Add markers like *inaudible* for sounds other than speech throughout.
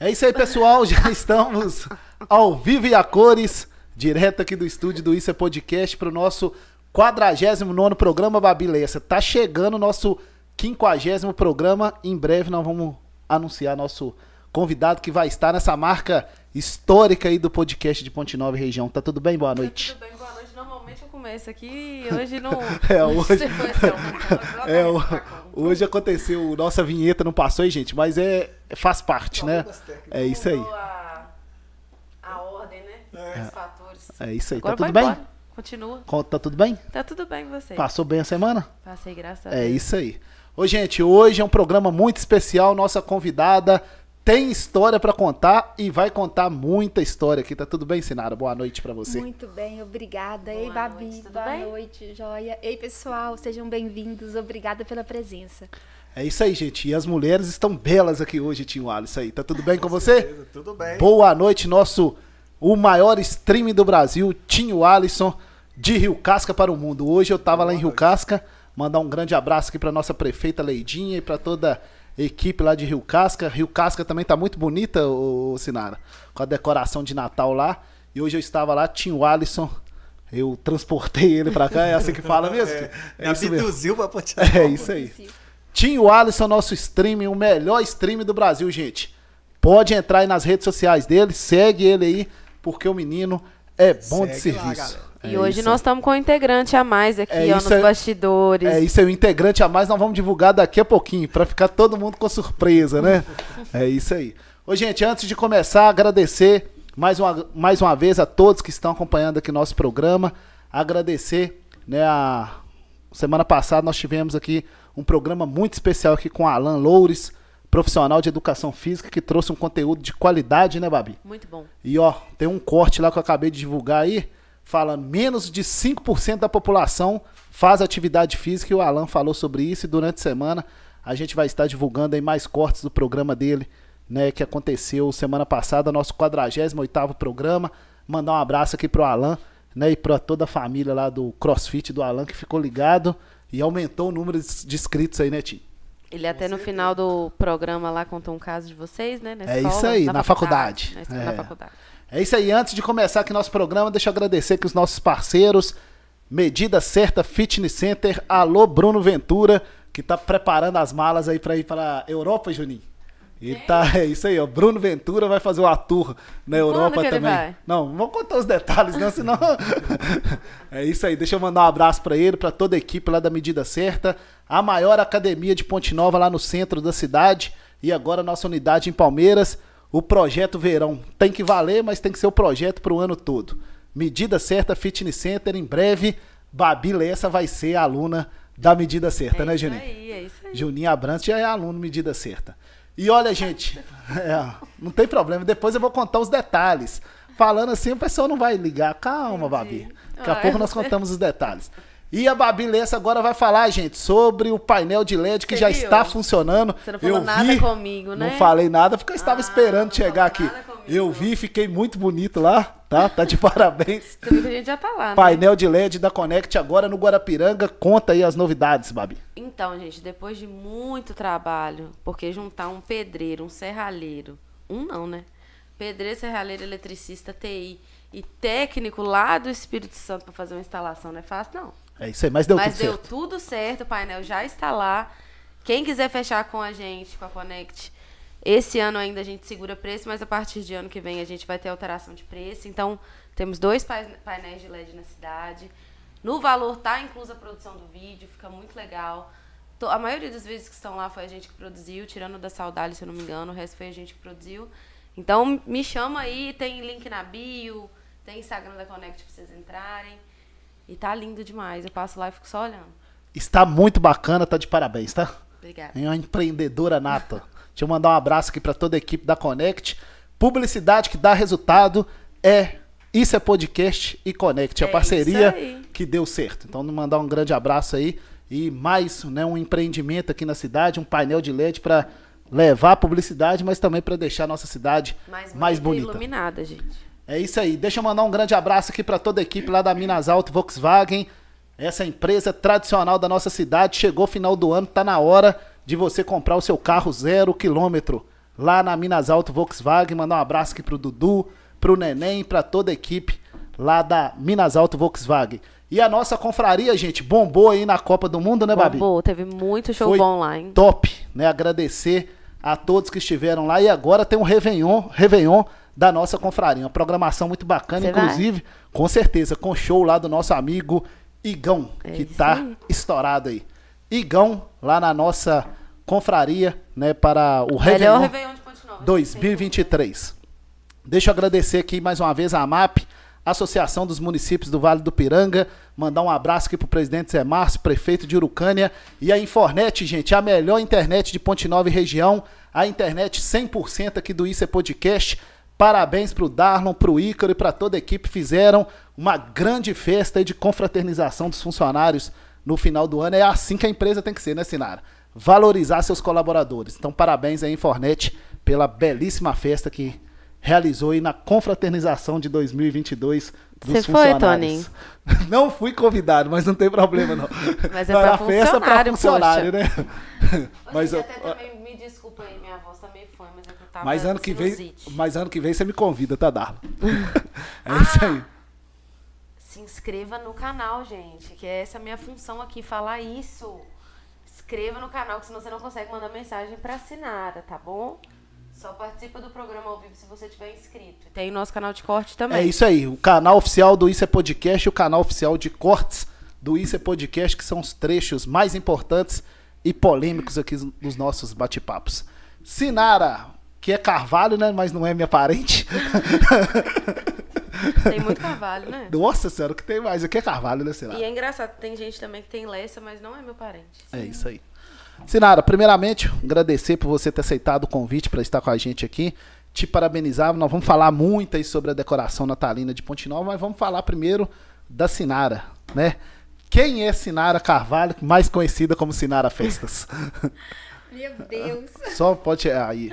É isso aí, pessoal. Já *laughs* estamos ao vivo e a cores, direto aqui do estúdio do Isso é Podcast para o nosso 49 programa Babilessa. Tá chegando o nosso 50 programa. Em breve nós vamos anunciar nosso convidado que vai estar nessa marca histórica aí do podcast de Ponte Nova e região. Tá tudo bem? Boa noite. Tudo bem, boa noite. Normalmente eu começo aqui e hoje não. *laughs* É, *laughs* hoje- Você foi assim, ó, É, tá hoje aconteceu, nossa vinheta não passou aí, gente, mas é faz parte, né? É isso aí. A, a ordem, né? Os fatores. É isso aí. Agora tá tudo bem? embora. Continua. Con- Tá tudo bem? Tá tudo bem com você. Passou bem a semana? Passei, graças a É Deus. isso aí. Ô, gente, hoje é um programa muito especial. Nossa convidada tem história pra contar e vai contar muita história aqui. Tá tudo bem, Sinara? Boa noite pra você. Muito bem, obrigada. Boa Ei, Babi, noite, tudo boa bem? noite, joia. Ei, pessoal, sejam bem-vindos. Obrigada pela presença. É isso aí, gente. E as mulheres estão belas aqui hoje, Tio Alisson aí. Tá tudo bem com você? Beleza, Tudo bem. Boa noite, nosso o maior stream do Brasil, Tinho Alisson, de Rio Casca para o mundo. Hoje eu tava lá em Rio Casca, mandar um grande abraço aqui para nossa prefeita Leidinha e para toda a equipe lá de Rio Casca. Rio Casca também tá muito bonita, ô, Sinara, com a decoração de Natal lá. E hoje eu estava lá, Tinho Alisson, eu transportei ele para cá, é assim que fala mesmo? *laughs* É, É, me isso mesmo. abduziu pra *laughs* Ponte É isso aí. Tinho Alisson, nosso streaming, o melhor stream do Brasil, gente. Pode entrar aí nas redes sociais dele, segue ele aí, porque o menino é bom de Segue lá, serviço. E É hoje isso nós estamos com um integrante a mais aqui, É ó, nos aí. bastidores. É isso aí, o integrante a mais nós vamos divulgar daqui a pouquinho, pra ficar todo mundo com surpresa, né? É isso aí. Ô, gente, antes de começar, agradecer mais uma, mais uma vez a todos que estão acompanhando aqui nosso programa. Agradecer, né, a semana passada nós tivemos aqui um programa muito especial aqui com Alan Loures, profissional de educação física, que trouxe um conteúdo de qualidade, né, Babi? Muito bom. E ó, tem um corte lá que eu acabei de divulgar aí, falando menos de 5% da população faz atividade física e o Alan falou sobre isso e durante a semana a gente vai estar divulgando aí mais cortes do programa dele, né, que aconteceu semana passada, nosso 48º programa. Mandar um abraço aqui pro Alan, né, e para toda a família lá do CrossFit do Alan que ficou ligado e aumentou o número de inscritos aí, né, Tim? Ele até no final do programa lá contou um caso de vocês, né? Na É escola, isso aí, na faculdade. Na, escola, É. na faculdade. É isso aí, antes de começar aqui nosso programa, deixa eu agradecer aqui os nossos parceiros, Medida Certa Fitness Center, alô Bruno Ventura, que tá preparando as malas aí para ir para a Europa, Juninho. E tá, *laughs* é isso aí, ó. Bruno Ventura vai fazer uma tour na Europa também. Não, vou contar os detalhes, não, senão. *laughs* é isso aí, deixa eu mandar um abraço para ele, para toda a equipe lá da Medida Certa, a maior academia de Ponte Nova lá no centro da cidade e agora a nossa unidade em Palmeiras. O projeto Verão tem que valer, mas tem que ser o projeto para o ano todo. Medida Certa Fitness Center, em breve, Babi Lessa vai ser a aluna da Medida Certa, é né, isso Juninho? aí, é isso aí. Juninho Abrantes já é aluno medida certa. E olha, gente, *laughs* é, não tem problema, depois eu vou contar os detalhes. Falando assim, o pessoal não vai ligar. Calma, Babi. Daqui a Ah, pouco nós contamos os detalhes. E a Babi Lessa agora vai falar, gente, sobre o painel de LED que Você já viu? está funcionando. Você não falou eu nada vi, comigo, né? Não falei nada porque eu estava Ah, esperando chegar aqui. Eu vi, fiquei muito bonito lá, tá? Tá de *laughs* parabéns. Você que a gente já tá lá, né? Painel de LED da Connect agora no Guarapiranga. Conta aí as novidades, Babi. Então, gente, depois de muito trabalho, porque juntar um pedreiro, um serralheiro, um não, né? Pedreiro, serralheiro, eletricista, TI e técnico lá do Espírito Santo para fazer uma instalação não é fácil, não. É isso aí, mas deu Mas tudo deu certo. tudo certo, o painel já está lá. Quem quiser fechar com a gente, com a Connect, esse ano ainda a gente segura preço, mas a partir de ano que vem a gente vai ter alteração de preço. Então, temos dois pai- painéis de LED na cidade. No valor tá inclusa a produção do vídeo, fica muito legal. A maioria dos vídeos que estão lá foi a gente que produziu, tirando da Saudade, se eu não me engano, o resto foi a gente que produziu. Então, me chama aí, tem link na bio, tem Instagram da Connect pra vocês entrarem. E tá lindo demais. Eu passo lá e fico só olhando. Está muito bacana, tá de parabéns, tá? Obrigada. É uma empreendedora nata. Deixa eu mandar um abraço aqui para toda a equipe da Connect. Publicidade que dá resultado é Isso é Podcast e Connect, a É parceria que deu certo. Então, mandar um grande abraço aí e mais né, um empreendimento aqui na cidade, um painel de LED para levar a publicidade, mas também para deixar a nossa cidade Mais, mais bonita e bonita. iluminada, gente. É isso aí. Deixa eu mandar um grande abraço aqui para toda a equipe lá da Minas Alto Volkswagen. Essa empresa tradicional da nossa cidade chegou final do ano, tá na hora de você comprar o seu carro zero quilômetro. lá na Minas Alto Volkswagen. Mandar um abraço aqui pro Dudu, pro Neném, pra toda a equipe lá da Minas Alto Volkswagen. E a nossa confraria, gente, bombou aí na Copa do Mundo, né, Babi? Bombou, teve muito show Foi bom lá, hein? top, né? Agradecer a todos que estiveram lá. E agora tem um Réveillon, Réveillon da nossa confraria. Uma programação muito bacana, Você vai? inclusive, com certeza, com show lá do nosso amigo Igão, É que tá aí. estourado aí. Igão, lá na nossa confraria, né, para o Melhor Réveillon de Ponte Nova. 2023. Deixa eu agradecer aqui mais uma vez a AMAP, Associação dos Municípios do Vale do Piranga, mandar um abraço aqui pro presidente Zé Márcio, prefeito de Urucânia, e a Infornet, gente, a melhor internet de Ponte Nova e região, a internet 100% aqui do Isso é Podcast. Parabéns pro Darlon, pro Ícaro e para toda a equipe, fizeram uma grande festa de confraternização dos funcionários no final do ano. É assim que a empresa tem que ser, né, Sinara? Valorizar seus colaboradores. Então, parabéns aí, Infornet, pela belíssima festa que realizou aí na confraternização de 2022 dos Você foi, funcionários. *laughs* Não fui convidado, mas não tem problema não. Mas é era festa pra funcionário, poxa. né? Mas, eu- até também me desculpa aí, minha voz tá meio fã, mas é que eu tava mas ano que vem, mas ano que vem você me convida, tá, Darla? *laughs* É isso aí. Se inscreva no canal, gente, que essa é a minha função aqui, falar isso. Inscreva no canal, que senão você não consegue mandar mensagem pra Sinara, tá bom? Só participa do programa ao vivo se você tiver inscrito. Tem o nosso canal de corte também. É isso aí, o canal oficial do Isso é Podcast e o canal oficial de cortes do Isso é Podcast, que são os trechos mais importantes e polêmicos aqui dos nossos bate-papos. Sinara, que é Carvalho, né? Mas não é minha parente. *laughs* Tem muito carvalho, né? Nossa senhora, o que tem mais? Aqui é Carvalho, né, Sinara? E é engraçado, tem gente também que tem Lessa, mas não é meu parente. É isso aí. Sinara, primeiramente, agradecer por você ter aceitado o convite para estar com a gente aqui. Te parabenizar. Nós vamos falar muito aí sobre a decoração natalina de Ponte Nova, mas vamos falar primeiro da Sinara, né? Quem é Sinara Carvalho, mais conhecida como Sinara Festas? *laughs* Meu Deus. Só pode aí.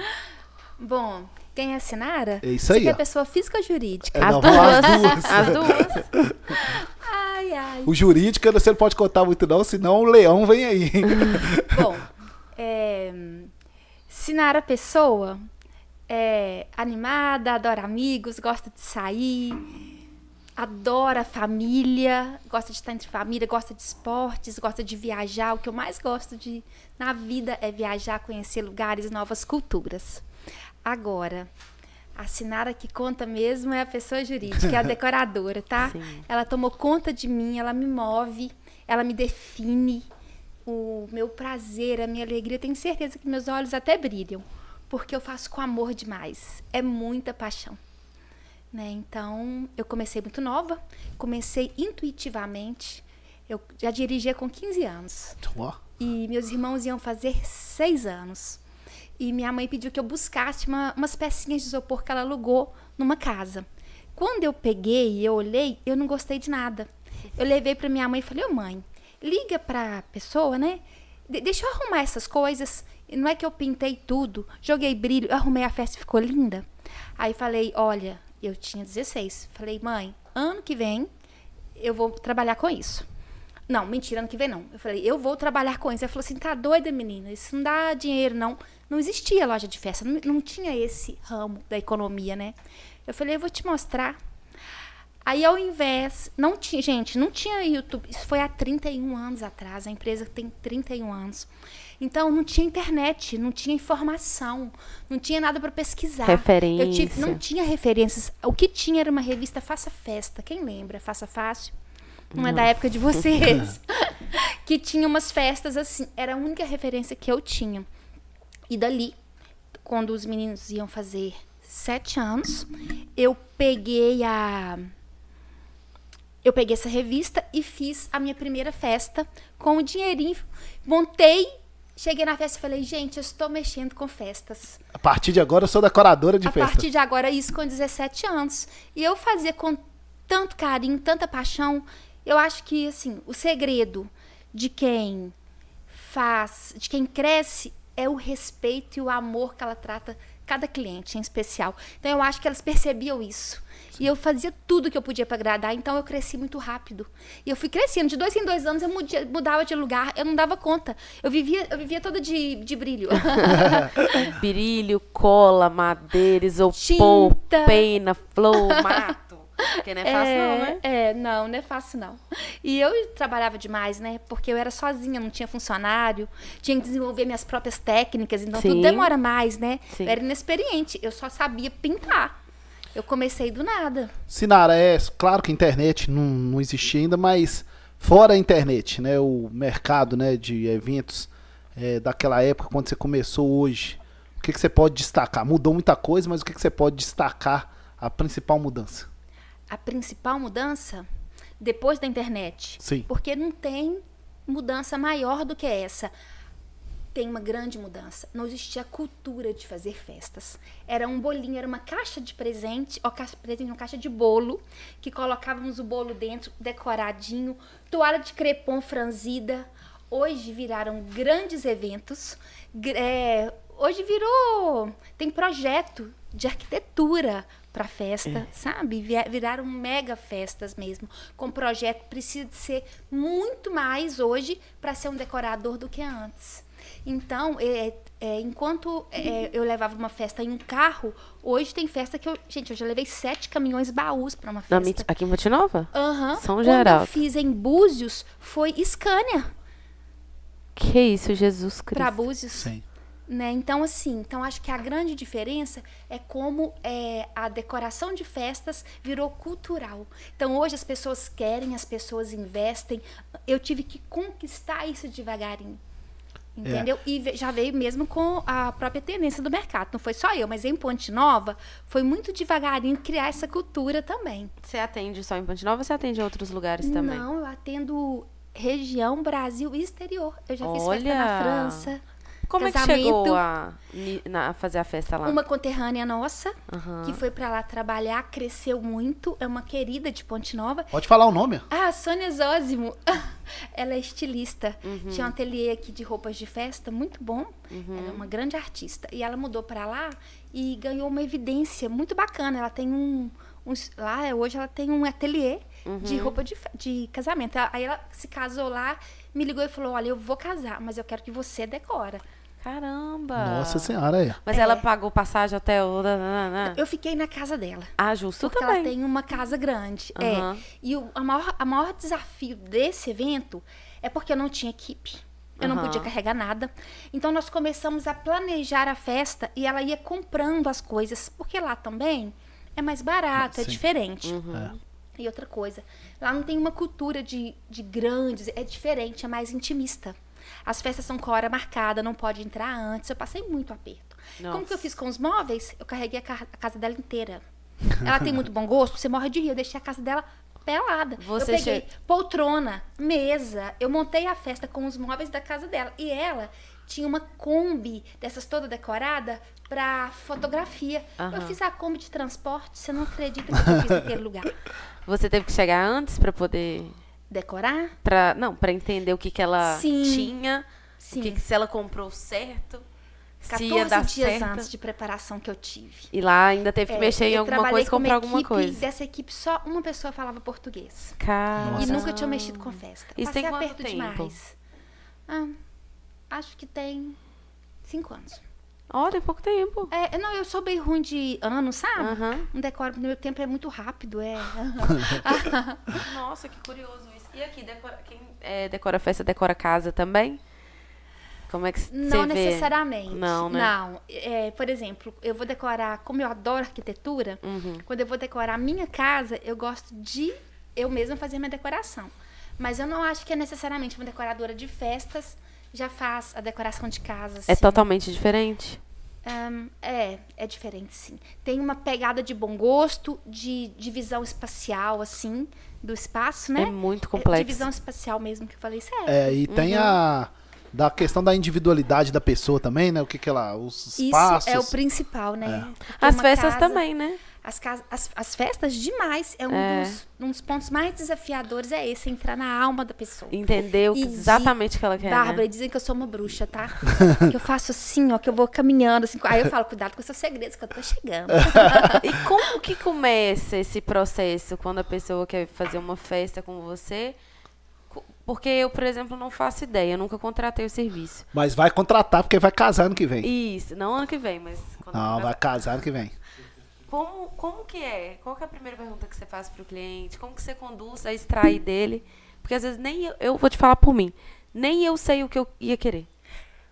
Bom, quem é Sinara? É isso Você aí, que é pessoa física ou jurídica? É, As não, duas. as duas. As duas. *laughs* Ai, ai. O jurídico você não pode contar muito não, senão o leão vem aí. hein? *laughs* Bom, é, Sinara Pessoa é animada, adora amigos, gosta de sair, adora família, gosta de estar entre família, gosta de esportes, gosta de viajar. O que eu mais gosto de na vida é viajar, conhecer lugares, novas culturas. Agora, a Sinara que conta mesmo é a pessoa jurídica, é a *laughs* decoradora, tá? Sim. Ela tomou conta de mim, ela me move, ela me define. O meu prazer, a minha alegria, tenho certeza que meus olhos até brilham, porque eu faço com amor demais. É muita paixão. Né? Então, eu comecei muito nova, comecei intuitivamente. Eu já dirigia com 15 anos. Ó, E meus irmãos iam fazer seis anos. E minha mãe pediu que eu buscasse uma- umas pecinhas de isopor que ela alugou numa casa. Quando eu peguei e eu olhei, eu não gostei de nada. Eu levei para minha mãe e falei: Ô mãe, liga para pessoa, né? De- deixa eu arrumar essas coisas. Não é que eu pintei tudo, joguei brilho, arrumei a festa e ficou linda. Aí falei: Olha, eu tinha 16. Falei: Mãe, ano que vem eu vou trabalhar com isso. Não, mentira, ano que vem não. Eu falei, eu vou trabalhar com isso. Ela falou assim, tá doida, menina? Isso não dá dinheiro, não. Não existia loja de festa, não, não tinha esse ramo da economia, né? Eu falei, eu vou te mostrar. Aí, ao invés, não tinha, gente, não tinha YouTube. Isso foi há 31 anos atrás. A empresa tem 31 anos. Então, não tinha internet, não tinha informação, não tinha nada para pesquisar. Eu tive, não Referência. tinha referências. O que tinha era uma revista Faça Festa. Quem lembra? Faça Fácil. Não é da época de vocês. *laughs* que tinha umas festas assim. Era a única referência que eu tinha. E dali, quando os meninos iam fazer sete anos, eu peguei a. Eu peguei essa revista e fiz a minha primeira festa com o dinheirinho. Montei, cheguei na festa e falei, gente, eu estou mexendo com festas. a partir de agora eu sou decoradora de a festa. partir de agora, isso com 17 anos. E eu fazia com tanto carinho, tanta paixão. Eu acho que, assim, o segredo de quem faz, de quem cresce, é o respeito e o amor que ela trata cada cliente em especial. Então, eu acho que elas percebiam isso. E eu fazia tudo que eu podia para agradar, então eu cresci muito rápido. E eu fui crescendo, de dois em dois anos eu mudia- mudava de lugar, eu não dava conta. Eu vivia, eu vivia toda de, de brilho. *laughs* Brilho, cola, madeira, isopor, Tinta. pena, flor, mato. Porque não é fácil, não, né? É, não, não é fácil não. E eu trabalhava demais, né? Porque eu era sozinha, não tinha funcionário, tinha que desenvolver minhas próprias técnicas, então Sim. tudo demora mais, né? Sim. Eu era inexperiente, eu só sabia pintar. Eu comecei do nada. Sinara, é claro que a internet não, não existia ainda, mas fora a internet, né, o mercado né, de eventos é, daquela época, quando você começou hoje, o que, que você pode destacar? Mudou muita coisa, mas o que, que você pode destacar a principal mudança? A principal mudança depois da internet. Sim. Porque não tem mudança maior do que essa. Tem uma grande mudança. Não existia a cultura de fazer festas. Era um bolinho, era uma caixa de presente, ó, caixa de presente, uma caixa de bolo, que colocávamos o bolo dentro, decoradinho, toalha de crepom franzida. Hoje viraram grandes eventos. é, hoje virou. Tem projeto de arquitetura para festa, sabe? Vi- Viraram mega festas mesmo. Com projeto precisa de ser muito mais hoje para ser um decorador do que antes. Então, é, é, enquanto é, eu levava uma festa em um carro, hoje tem festa que eu. Gente, eu já levei sete caminhões baús para uma festa. Aqui em Monte Nova? Aham. São Quando Geraldo. eu fiz em Búzios, foi Scania Que isso, Jesus para Cristo. Búzios. Sim. Né? Então, assim, então acho que a grande diferença é como é, a decoração de festas virou cultural. Então, hoje as pessoas querem, as pessoas investem. Eu tive que conquistar isso devagarinho. Entendeu? E ve- já veio mesmo com a própria tendência do mercado. Não foi só eu, mas em Ponte Nova foi muito devagarinho criar essa cultura também. Você atende só em Ponte Nova ou você atende em outros lugares também? Não, eu atendo região, Brasil e exterior. Eu já fiz festa Olha! na França. Como é que casamento. chegou a, a fazer a festa lá? Uma conterrânea nossa, Aham. que foi pra lá trabalhar, cresceu muito, é uma querida de Ponte Nova. Pode falar o nome? Ah, a Sônia Zósimo. *laughs* Ela é estilista. Uhum. Tinha um ateliê aqui de roupas de festa, muito bom. Uhum. Ela é uma grande artista. E ela mudou pra lá e ganhou uma evidência muito bacana. Ela tem um. um lá, hoje ela tem um ateliê Uhum. de roupa de, de casamento. Aí ela se casou lá, me ligou e falou: Olha, eu vou casar, mas eu quero que você decora. Caramba! Nossa senhora aí. Mas É. ela pagou passagem, na- na- Eu fiquei na casa dela. Ah, justo Porque também. ela tem uma casa grande. Aham. É. E o a maior, a maior desafio desse evento é porque eu não tinha equipe. Eu não Aham. podia carregar nada. Então nós começamos a planejar a festa e ela ia comprando as coisas. Porque lá também é mais barato, é Sim. diferente. Uhum. É. E outra coisa, lá não tem uma cultura de, de grandes, é diferente, é mais intimista. As festas são com hora marcada, não pode entrar antes. Eu passei muito aperto. Como Nossa. que eu fiz com os móveis? Eu carreguei a, ca- a casa dela inteira. Ela tem muito bom gosto, você morre de rir. Eu deixei a casa dela pelada. Você eu peguei che- poltrona, mesa. Eu montei a festa com os móveis da casa dela. E ela tinha uma Kombi dessas toda decorada pra fotografia. Eu Aham. fiz a Kombi de transporte. Você não acredita que eu fiz naquele lugar. *laughs* Você teve que chegar antes pra poder... Decorar? Pra, não, pra entender o que, que ela Sim. tinha. Sim. O que, que se ela comprou certo. Se 14 ia dar dias certo. antes de preparação que eu tive. E lá ainda teve que É, mexer em alguma coisa, comprar alguma equipe, coisa. Dessa equipe, só uma pessoa falava português. Cara. E nunca tinha mexido com festa. Isso Passei tem quanto aperto tempo? demais. Ah, acho que tem cinco anos. Olha, pouco tempo. É, não, eu sou bem ruim de ano, sabe? Um decoro, meu tempo é muito rápido, é. *laughs* *laughs* Nossa, que curioso isso. E aqui, decora, quem é, decora festa, decora casa também? Como é que você Não vê? necessariamente. Não, né? Não. É, por exemplo, eu vou decorar, como eu adoro arquitetura, Uhum. quando eu vou decorar a minha casa, eu gosto de eu mesma fazer minha decoração. Mas eu não acho que é necessariamente uma decoradora de festas já faz a decoração de casa. É assim. totalmente diferente? Ahn, é, é diferente, sim. Tem uma pegada de bom gosto, de divisão espacial, assim, do espaço, né? É muito É, complexo. divisão espacial mesmo que eu falei, sério. É, e tem a da questão da individualidade da pessoa também, né? O que que ela, os Isso espaços. é o principal, né? É. As festas casa- também, né? As, as, as festas demais. É um, É. Dos, um dos pontos mais desafiadores é esse, entrar na alma da pessoa. Entendeu E exatamente o que ela quer, Bárbara, né? dizem que eu sou uma bruxa, tá? *laughs* que eu faço assim, ó, que eu vou caminhando assim. Aí eu falo, cuidado com os seus segredos, que eu tô chegando. *laughs* E como que começa esse processo quando a pessoa quer fazer uma festa com você? Porque eu, por exemplo, não faço ideia, eu nunca contratei o serviço. Mas vai contratar porque vai casar ano que vem. Isso, não ano que vem, mas Não, eu vai casar ano que vem. Como, como que é? Qual que é a primeira pergunta que você faz pro cliente? Como que você conduz a extrair dele? Porque às vezes nem eu, eu vou te falar por mim, nem eu sei o que eu ia querer.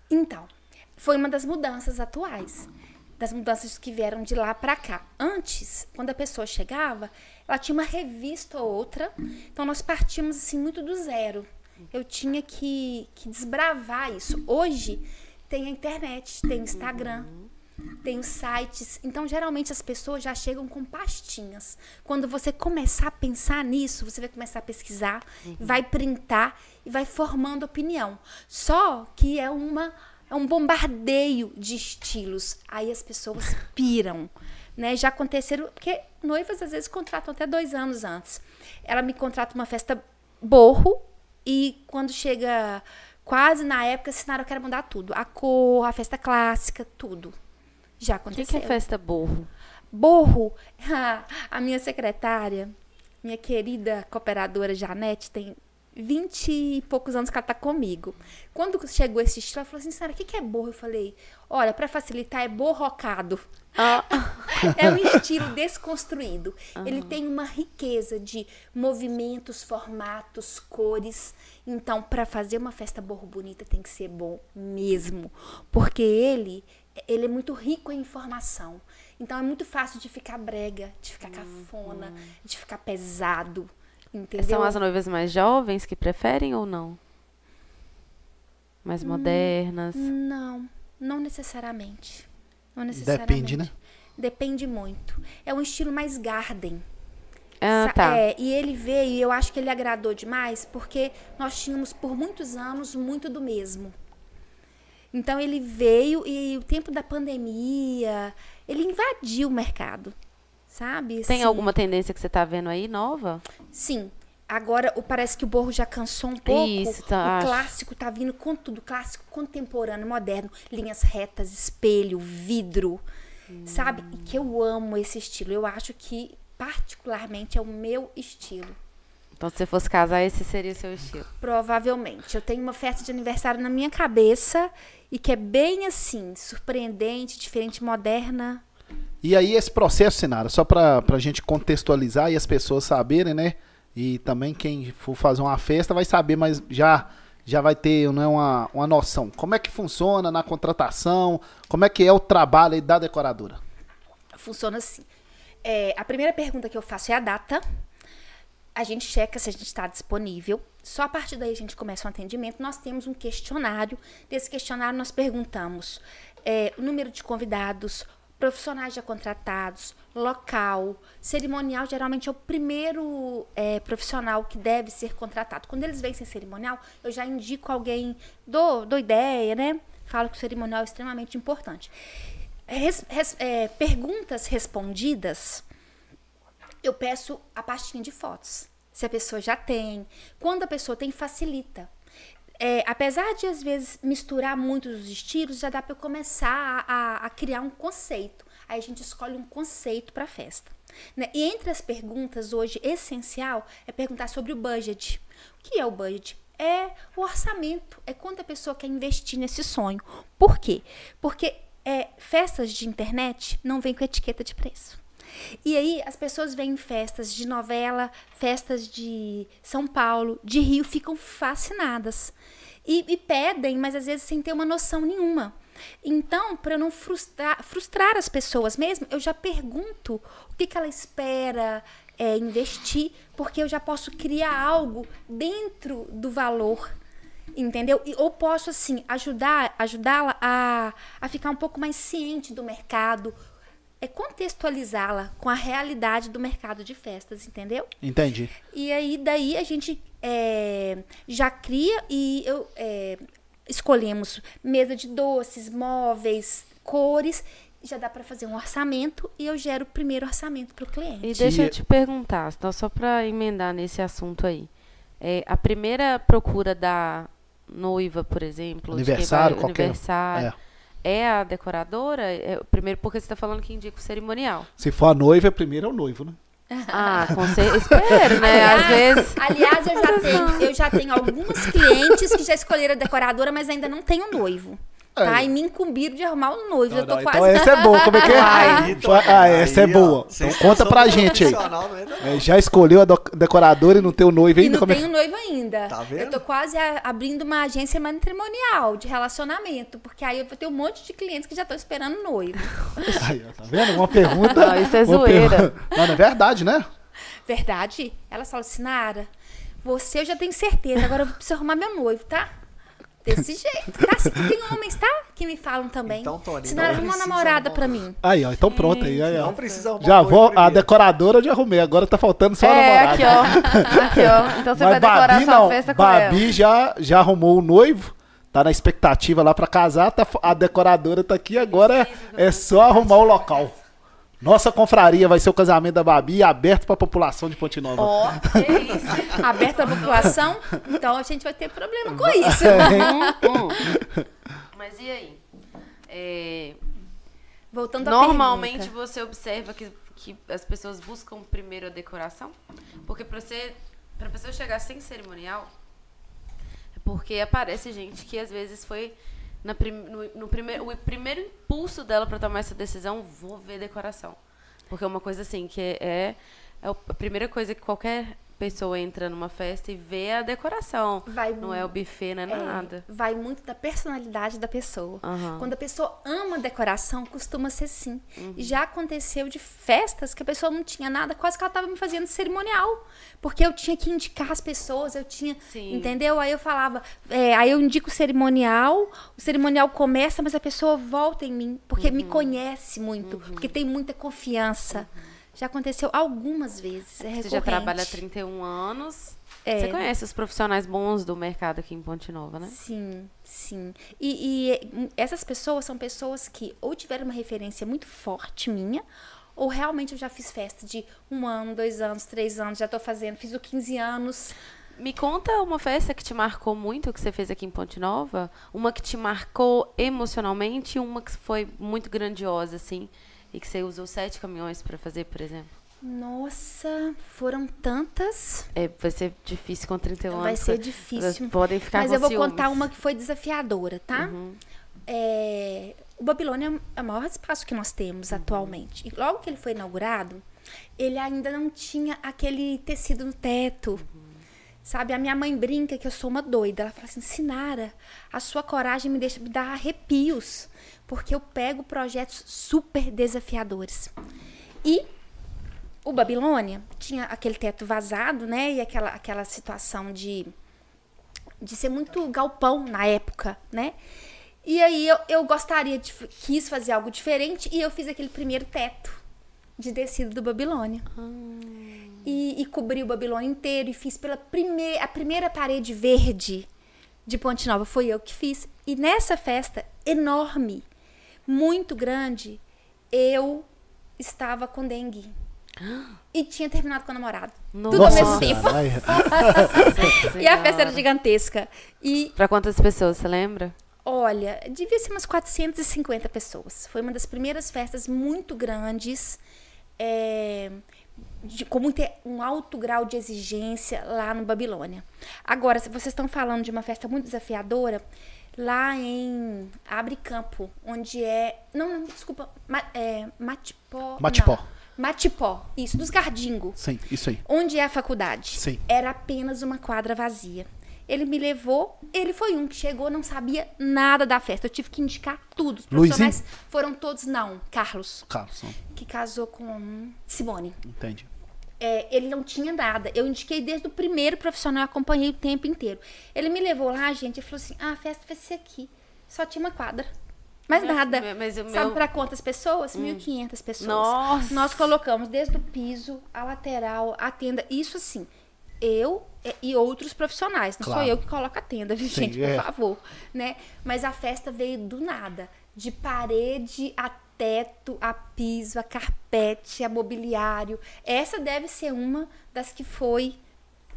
Então, foi uma das mudanças atuais. Das mudanças que vieram de lá pra cá. Antes, quando a pessoa chegava, ela tinha uma revista ou outra. Então, nós partimos assim muito do zero. Eu tinha que, que desbravar isso. Hoje, tem a internet, tem o Instagram, tem sites. Então, geralmente, as pessoas já chegam com pastinhas. Quando você começar a pensar nisso, você vai começar a pesquisar, vai printar e vai formando opinião. Só que é uma é um bombardeio de estilos. Aí as pessoas *laughs* piram. Né? Já aconteceram, porque noivas às vezes contratam até dois anos antes. Ela me contrata uma festa borro e quando chega quase na época, assinaram, eu quero mudar tudo. A cor, a festa clássica, tudo. Já O que, aconteceu. que é festa borro? Borro, *laughs* a minha secretária, minha querida cooperadora Janete, tem 20 e poucos anos que ela tá comigo. Quando chegou esse estilo, ela falou assim, Sara, o que, que é borro? Eu falei, olha, para facilitar, é borrocado. Ah, *laughs* É um estilo desconstruído. Ele tem uma riqueza de movimentos, formatos, cores. Então, para fazer uma festa borro bonita, tem que ser bom mesmo. Porque ele, ele é muito rico em informação. Então, é muito fácil de ficar brega, de ficar cafona, de ficar pesado. Entendeu? são as noivas mais jovens que preferem ou não? Mais modernas? Não, não necessariamente. Não necessariamente. Depende, né? Depende muito. É um estilo mais garden. Ah, tá. É, e ele veio, e eu acho que ele agradou demais, porque nós tínhamos por muitos anos muito do mesmo. Então ele veio e o tempo da pandemia, ele invadiu o mercado, sabe? Tem Assim, alguma tendência que você tá vendo aí nova? Sim. Agora parece que o Borro já cansou um pouco. Isso, tá, o clássico tá vindo com tudo, clássico contemporâneo, moderno, linhas retas, espelho, vidro, sabe? E que eu amo esse estilo. Eu acho que particularmente é o meu estilo. Então, se você fosse casar, esse seria o seu estilo. Provavelmente. Eu tenho uma festa de aniversário na minha cabeça e que é bem assim, surpreendente, diferente, moderna. E aí esse processo, Sinara, só pra, pra gente contextualizar e as pessoas saberem, né? E também quem for fazer uma festa vai saber, mas já já vai ter né, uma, uma noção. Como é que funciona na contratação? Como é que é o trabalho da decoradora? Funciona assim. É, a primeira pergunta que eu faço é a data. A gente checa se a gente está disponível. Só a partir daí a gente começa um atendimento. Nós temos um questionário. Nesse questionário nós perguntamos é, o número de convidados, profissionais já contratados, local, cerimonial. Geralmente é o primeiro é, profissional que deve ser contratado. Quando eles vêm sem cerimonial, eu já indico alguém, dou, dou ideia, né? Falo que o cerimonial é extremamente importante. Res- res- é, perguntas respondidas, eu peço a pastinha de fotos. Se a pessoa já tem. Quando a pessoa tem, facilita. É, apesar de, às vezes, misturar muito os estilos, já dá para começar a, a- a criar um conceito. Aí a gente escolhe um conceito para a festa. né? E entre as perguntas, hoje, essencial é perguntar sobre o budget. O que é o budget? É o orçamento, é quanto a pessoa quer investir nesse sonho. Por quê? Porque é, festas de internet não vêm com etiqueta de preço. E aí as pessoas veem festas de novela, festas de São Paulo, de Rio, ficam fascinadas. E, e pedem, mas às vezes sem ter uma noção nenhuma. Então, para não frustrar, frustrar as pessoas mesmo, eu já pergunto o que, que ela espera é, investir, porque eu já posso criar algo dentro do valor entendeu? E, ou posso assim ajudar ajudá-la a, a ficar um pouco mais ciente do mercado, é contextualizá-la com a realidade do mercado de festas, entendeu? Entendi. E aí daí a gente é, já cria e eu é, escolhemos mesa de doces, móveis, cores já dá para fazer um orçamento e eu gero o primeiro orçamento para o cliente. E deixa eu te perguntar, então, só para emendar nesse assunto aí. É, a primeira procura da noiva, por exemplo, aniversário, vai, qualquer, aniversário, é. é. a decoradora? É, primeiro, porque você está falando que indica o cerimonial. Se for a noiva, primeiro é o noivo, né? *laughs* Ah, com certeza. Espero, né? Aliás, Às vezes. Aliás, eu já, tenho, eu já tenho algumas clientes que já escolheram a decoradora, mas ainda não tem um noivo. Tá? É. E me incumbiram de arrumar um noivo. Não, eu tô não, quase. Então essa é boa, como é que é? *laughs* Aí, Tony, ah, essa é aí, ó, boa. Então conta pra gente aí. não não. É, já escolheu a do- decoradora e não tem o noivo E ainda? não Como é tenho que- noivo ainda. Tá vendo? Eu tô quase abrindo uma agência matrimonial de relacionamento, porque aí eu vou ter um monte de clientes que já estão esperando noivo. *laughs* Aí, ó, tá vendo? Uma pergunta. Não, isso é zoeira. pergunta- Não, não é verdade, né? Verdade? Ela falou assim, Nara, você eu já tenho certeza, agora eu preciso arrumar meu noivo, tá? Desse jeito. Tá? assim, Tem homens, tá? Que me falam também. Então, Tony, Sinara, não arruma uma namorada arrumar pra mim. Aí, ó, então pronto aí. aí ó. Não precisa arrumar Já um vou, a decoradora eu já arrumei, agora tá faltando só a É, namorada. aqui, ó. Aqui, ó. Então você Mas vai decorar Babi sua não, festa com ela. Babi já, já arrumou o noivo, tá na expectativa lá pra casar, tá, a decoradora tá aqui, agora é, é só arrumar o local. Nossa confraria vai ser o casamento da Babi aberto pra população de Ponte Nova. Ó, que isso. *laughs* Aberta a população, então a gente vai ter problema com isso. *laughs* Mas e aí? É, Voltando à normalmente você observa que, que as pessoas buscam primeiro a decoração? Porque pra você, pra pessoa chegar sem cerimonial, é porque aparece gente que às vezes foi na prim, no, no primeiro, o primeiro impulso dela pra tomar essa decisão, vou ver decoração. Porque é uma coisa assim, que é, é a primeira coisa que qualquer pessoa entra numa festa e vê a decoração. Vai não é o buffet, não é, É, nada. vai muito da personalidade da pessoa. Aham. Quando a pessoa ama decoração, costuma ser sim. Uhum. Já aconteceu de festas que a pessoa não tinha nada, quase que ela estava me fazendo cerimonial. Porque eu tinha que indicar as pessoas, eu tinha. Sim. Entendeu? Aí eu falava, é, aí eu indico o cerimonial, o cerimonial começa, mas a pessoa volta em mim, porque Uhum. me conhece muito, porque tem muita confiança. Já aconteceu algumas vezes. É Você já trabalha há 31 anos. É. Você conhece os profissionais bons do mercado aqui em Ponte Nova, né? Sim, sim. E, e, hum, essas pessoas são pessoas que ou tiveram uma referência muito forte minha, ou realmente eu já fiz festa de um ano, dois anos, três anos, já tô fazendo, fiz o 15 anos. Me conta uma festa que te marcou muito, que você fez aqui em Ponte Nova. Uma que te marcou emocionalmente e uma que foi muito grandiosa, assim. E que você usou sete caminhões pra fazer, por exemplo. Nossa, foram tantas. É, vai ser difícil com 31 Vai anos. ser Vocês difícil. Podem ficar Mas eu vou ciúmes. contar uma que foi desafiadora, tá? É, o Babilônia é o maior espaço que nós temos atualmente. E logo que ele foi inaugurado, ele ainda não tinha aquele tecido no teto. Sabe, a minha mãe brinca que eu sou uma doida. Ela fala assim, Sinara, a sua coragem me deixa me dar arrepios. Porque eu pego projetos super desafiadores. E o Babilônia tinha aquele teto vazado, né? E aquela, aquela situação de, de ser muito galpão na época, né? E aí eu, eu gostaria de quis fazer algo diferente e eu fiz aquele primeiro teto de tecido do Babilônia. E, e cobri o Babilônia inteiro e fiz pela primeira a primeira parede verde de Ponte Nova foi eu que fiz. E nessa festa enorme, muito grande, eu estava com dengue. E tinha terminado com o namorado. Tudo ao Nossa mesmo tempo. *laughs* E a festa era gigantesca. E Pra quantas pessoas, você lembra? Olha, devia ser umas 450 pessoas. Foi uma das primeiras festas muito grandes, é, de- com muito, um alto grau de exigência lá no Babilônia. Agora, se vocês estão falando de uma festa muito desafiadora, lá em Abre Campo, onde é. Não, não, desculpa. Ma, é, Matipó. Matipó. não. Matipó, isso, dos Gardingo Sim, isso aí. onde é a faculdade. Sim. Era apenas uma quadra vazia. Ele me levou, ele foi um que chegou, não sabia nada da festa. Eu tive que indicar tudo. Os Luizinho? profissionais foram todos, não. Carlos, Carlos, não, que casou com Simone. entendi. É, ele não tinha nada. Eu indiquei desde o primeiro profissional, eu acompanhei o tempo inteiro. Ele me levou lá, gente, e falou assim: ah, a festa vai ser aqui. Só tinha uma quadra. Mais nada. mas o Sabe meu- pra quantas pessoas? 1.500 pessoas. Nossa! Nós colocamos desde o piso, a lateral, a tenda. Isso assim, eu é, e outros profissionais. Não Claro. sou eu que coloco a tenda, viu, Sim, gente? Por é. favor. Né? Mas a festa veio do nada. De parede teto, a piso, a carpete, a mobiliário. Essa deve ser uma das que foi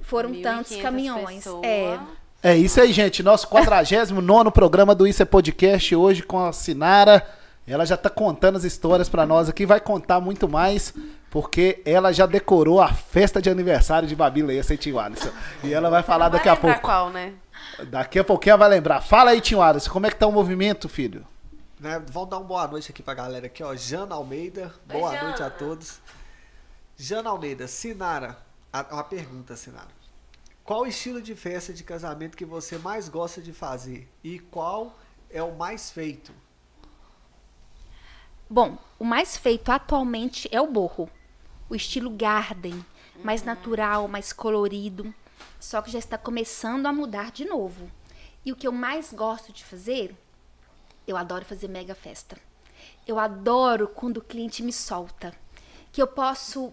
foram tantos 1.500 caminhões. pessoas. É. É isso aí, gente. Nosso 49 programa do Isso é Podcast hoje com a Sinara. Ela já tá contando as histórias pra nós aqui, vai contar muito mais, porque ela já decorou a festa de aniversário de Babi Leia sem Tio Alisson. E ela vai falar Vai daqui a pouco. qual, né? Daqui a pouquinho ela vai lembrar. Fala aí, Tio Alisson, como é que tá o movimento, filho? Né? Vamos dar uma boa noite aqui pra galera aqui, ó. Jana Almeida, boa Jana. noite a todos. Jana Almeida, Sinara, a- uma pergunta, Sinara. Qual o estilo de festa de casamento que você mais gosta de fazer? E qual é o mais feito? Bom, o mais feito atualmente é o borro. O estilo garden, mais natural, mais colorido. Só que já está começando a mudar de novo. E o que eu mais gosto de fazer, eu adoro fazer mega festa. Eu adoro quando o cliente me solta. Que eu posso.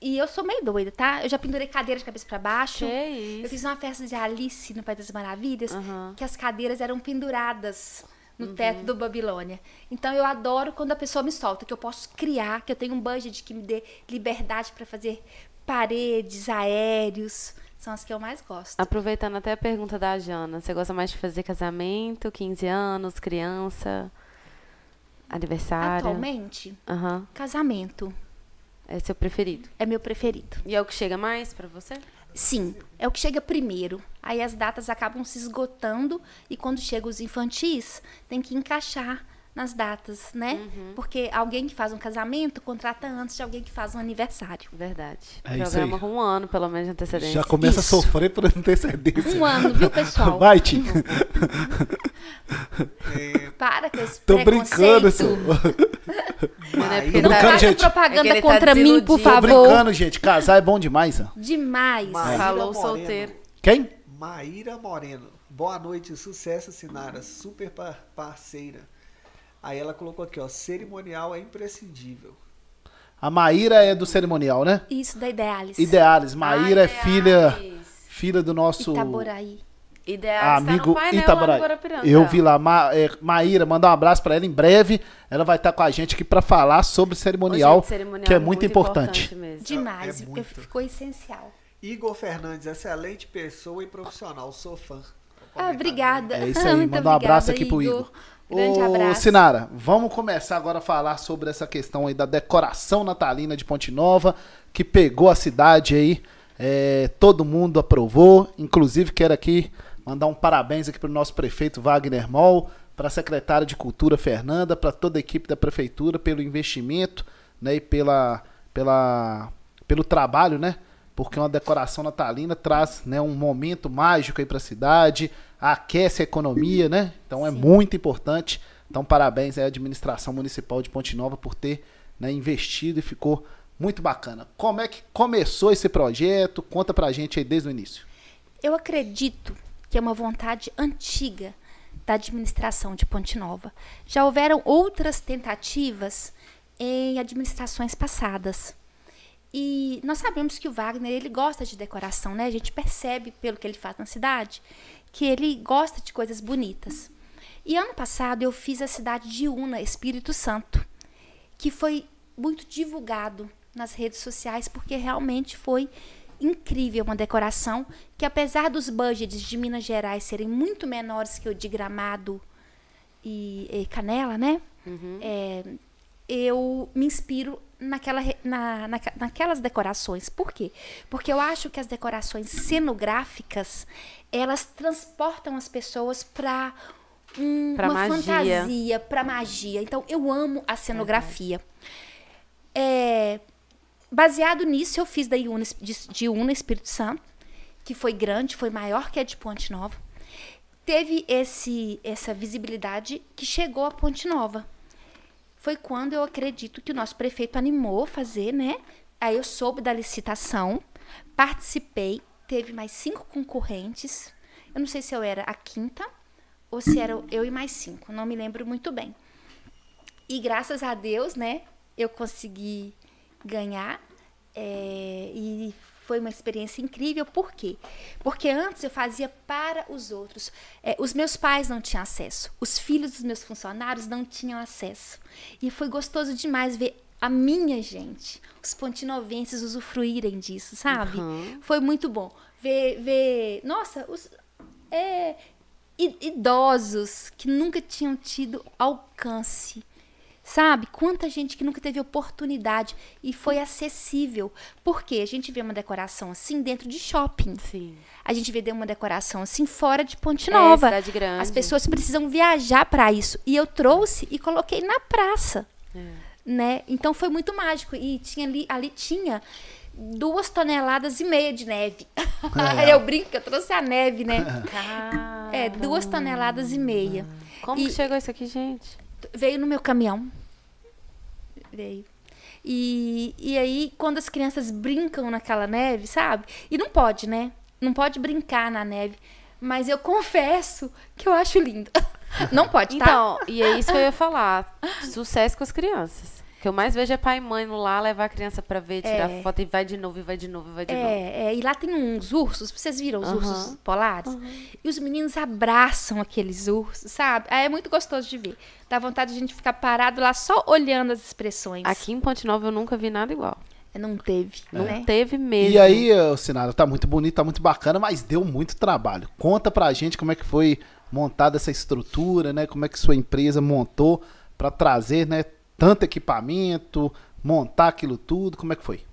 E eu sou meio doida, tá? Eu já pendurei cadeira de cabeça para baixo. Que Eu isso. fiz uma festa de Alice no País das Maravilhas, Aham. que as cadeiras eram penduradas no teto do Babilônia. Então eu adoro quando a pessoa me solta, que eu posso criar, que eu tenho um budget que me dê liberdade para fazer paredes, aéreos. São as que eu mais gosto. Aproveitando até a pergunta da Jana, você gosta mais de fazer casamento, 15 anos, criança, aniversário? Atualmente, Aham. casamento É seu preferido. é meu preferido. E é o que chega mais pra você? Sim, é o que chega primeiro. Aí as datas acabam se esgotando e quando chegam os infantis, tem que encaixar nas datas, né? Uhum. Porque alguém que faz um casamento contrata antes de alguém que faz um aniversário. Verdade. É isso Programa com um ano, pelo menos, de antecedência. Já começa Isso. a sofrer por antecedência. Um ano, viu, pessoal? *laughs* Vai, Tim. É, *laughs* Para com esse Tô preconceito. brincando, senhor. *laughs* Não é faça gente. propaganda É tá contra mim, por desiludido. Tô favor. brincando, gente. Casar é bom demais. ó. Demais. Maíra Falou Moreno. solteiro. Quem? Maíra Moreno. Boa noite, sucesso, Sinara. Super par- parceira. Aí ela colocou aqui, ó. Cerimonial é imprescindível. A Maíra é do cerimonial, né? Isso da Idealis. Ideales. Maíra é Ai, filha, Idealis. filha do nosso Itaboraí. Ideal está no amigo painel lá no Itaboraí. Eu vi lá, Ma, é, Maíra, mandar um abraço pra ela em breve. Ela vai estar com a gente aqui pra falar sobre Ô, cerimonial, gente, cerimonial que é muito, importante. mesmo. Demais. É muito. ficou essencial. Igor Fernandes, excelente pessoa e profissional. Sou fã. Ah, obrigada. É isso aí, *laughs* Muito manda um abraço aqui pro Igor. Grande Ô, abraço. Sinara, vamos começar agora a falar sobre essa questão aí da decoração natalina de Ponte Nova, que pegou a cidade aí, é, todo mundo aprovou, inclusive quero aqui mandar um parabéns aqui pro nosso prefeito Wagner Moll, para a secretária de Cultura Fernanda, para toda a equipe da prefeitura pelo investimento, né, e pela, pela, pelo trabalho, né, porque uma decoração natalina traz né, um momento mágico aí para a cidade, aquece a economia, né? Então é Sim. muito importante. Então parabéns à administração municipal de Ponte Nova por ter né, investido e ficou muito bacana. Como é que começou esse projeto? Conta pra gente aí desde o início. Eu acredito que é uma vontade antiga da administração de Ponte Nova. Já houveram outras tentativas em administrações passadas. E nós sabemos que o Wagner, ele gosta de decoração, né? A gente percebe pelo que ele faz na cidade que ele gosta de coisas bonitas. E ano passado eu fiz a cidade de Una, Espírito Santo, que foi muito divulgado nas redes sociais porque realmente foi incrível uma decoração que apesar dos budgets de Minas Gerais serem muito menores que o de Gramado e, e Canela, né? É, eu me inspiro naquela, na, naque- naquelas decorações. Por quê? Porque eu acho que as decorações cenográficas elas transportam as pessoas para Pra uma magia. fantasia, para magia. Então eu amo a cenografia. É, baseado nisso, eu fiz da Iuna, de, de Una Espírito Santo, que foi grande, foi maior que a de Ponte Nova. Teve esse, essa visibilidade que chegou a Ponte Nova. Foi quando eu acredito que o nosso prefeito animou fazer, né? Aí eu soube da licitação, participei, teve mais cinco concorrentes. Eu não sei se eu era a quinta ou se era eu e mais cinco, não me lembro muito bem. E graças a Deus, né, eu consegui ganhar. é, e Foi uma experiência incrível, por quê? Porque antes eu fazia para os outros. É, os meus pais não tinham acesso, os filhos dos meus funcionários não tinham acesso. E foi gostoso demais ver a minha gente, os pontinovenses usufruírem disso, sabe? Uhum. Foi muito bom. Ver, ver nossa, os, é, idosos que nunca tinham tido alcance. Sabe? Quanta gente que nunca teve oportunidade e foi acessível. Porque a gente vê uma decoração assim dentro de shopping. Sim. A gente vê uma decoração assim fora de Ponte É, Nova. cidade grande. As pessoas precisam viajar para isso. E eu trouxe e coloquei na praça. É. Né? Então foi muito mágico. E tinha ali, ali tinha duas toneladas e meia de neve. *laughs* eu brinco eu trouxe a neve, né? *laughs* É, duas toneladas e meia. Como E- que chegou isso aqui, gente? Veio no meu caminhão. Veio. E, e aí, quando as crianças brincam naquela neve, sabe? E não pode, né? Não pode brincar na neve. Mas eu confesso que eu acho lindo. *laughs* Não pode, tá? Então, e é isso que eu ia falar. Sucesso com as crianças. O que eu mais vejo é pai e mãe no lá levar a criança pra ver, tirar É. foto e vai de novo, e vai de novo, e vai de novo. É, é, e lá tem uns ursos, vocês viram os Aham. ursos polares? E os meninos abraçam aqueles ursos, sabe? Ah, é muito gostoso de ver. Dá vontade de a gente ficar parado lá só olhando as expressões. Aqui em Ponte Nova eu nunca vi nada igual. Não teve, Não né? teve mesmo. E aí, ô, Sinara, tá muito bonito, tá muito bacana, mas deu muito trabalho. Conta pra gente como é que foi montada essa estrutura, né? Como é que sua empresa montou pra trazer, né, tanto equipamento, montar aquilo tudo, como é que foi?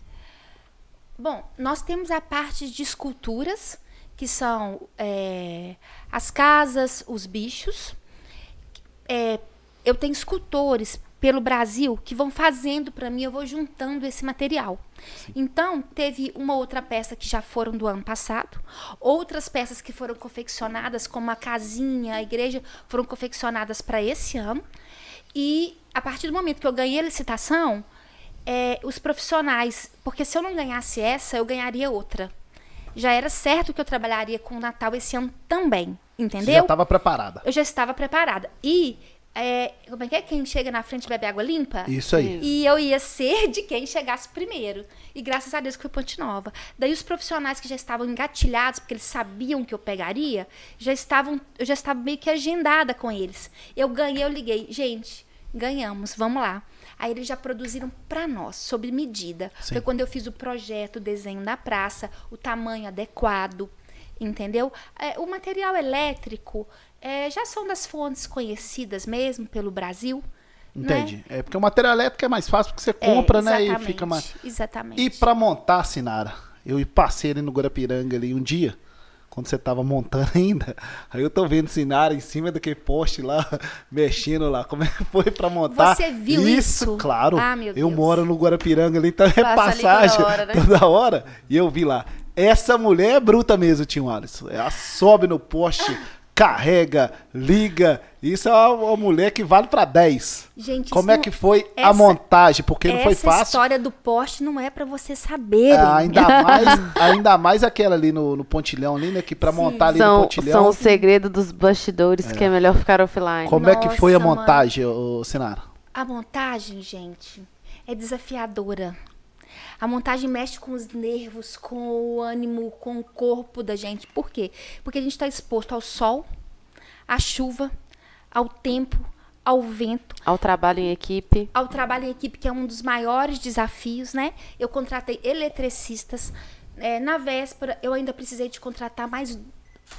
Bom, nós temos a parte de esculturas, que são é, as casas, os bichos. É, eu tenho escultores pelo Brasil que vão fazendo para mim, eu vou juntando esse material. Então, teve uma outra peça que já foram do ano passado, outras peças que foram confeccionadas, como a casinha, a igreja, foram confeccionadas para esse ano. E a partir do momento que eu ganhei a licitação, é, os profissionais, porque se eu não ganhasse essa, eu ganharia outra. Já era certo que eu trabalharia com o Natal esse ano também, Você entendeu? já tava preparada. Eu já estava preparada. E, é, como é que é? Quem chega na frente bebe água limpa? Isso aí. E eu ia ser *laughs* de quem chegasse primeiro. E graças a Deus que foi Ponte Nova. Daí os profissionais que já estavam engatilhados, porque eles sabiam que eu pegaria, já estavam, eu já estava meio que agendada com eles. Eu ganhei, eu liguei, gente, ganhamos, vamos lá. Aí eles já produziram para nós, sob medida. Sim. Foi quando eu fiz o projeto, o desenho da praça, o tamanho adequado, entendeu? É, o material elétrico é, já são das fontes conhecidas mesmo pelo Brasil. né? Entendi. É porque o material elétrico é mais fácil porque você compra, É, né? E fica mais. Exatamente. E pra montar, Sinara, eu passei ali no Guarapiranga ali um dia, quando você tava montando *laughs* ainda. Aí eu tô vendo Sinara em cima daquele poste lá, *laughs* mexendo lá. Como é que foi pra montar? Você viu isso? claro. Ah, meu eu Deus. moro no Guarapiranga ali, então é Passa passagem toda hora, né? toda hora. E eu vi lá. Essa mulher é bruta mesmo, tio Alisson. Ela sobe no poste, *laughs* carrega, liga. Isso é uma, mulher que vale pra 10. Gente, Como isso é não- que foi a essa- montagem? Porque não foi Essa fácil. história do poste não é para você saberem. Ah, ainda *laughs* mais, ainda mais aquela ali no, no pontilhão ali, né? Que pra montar ali no São, pontilhão. são o segredo dos bastidores que é melhor ficar offline. Como é que foi a Nossa, mano. montagem, ô, Sinara? A montagem, gente, é desafiadora. A montagem mexe com os nervos, com o ânimo, com o corpo da gente. Por quê? Porque a gente está exposto ao sol, à chuva, ao tempo, ao vento, Ao trabalho em equipe. ao trabalho em equipe, que é um dos maiores desafios, né? Eu contratei eletricistas. É, na véspera, eu ainda precisei de contratar mais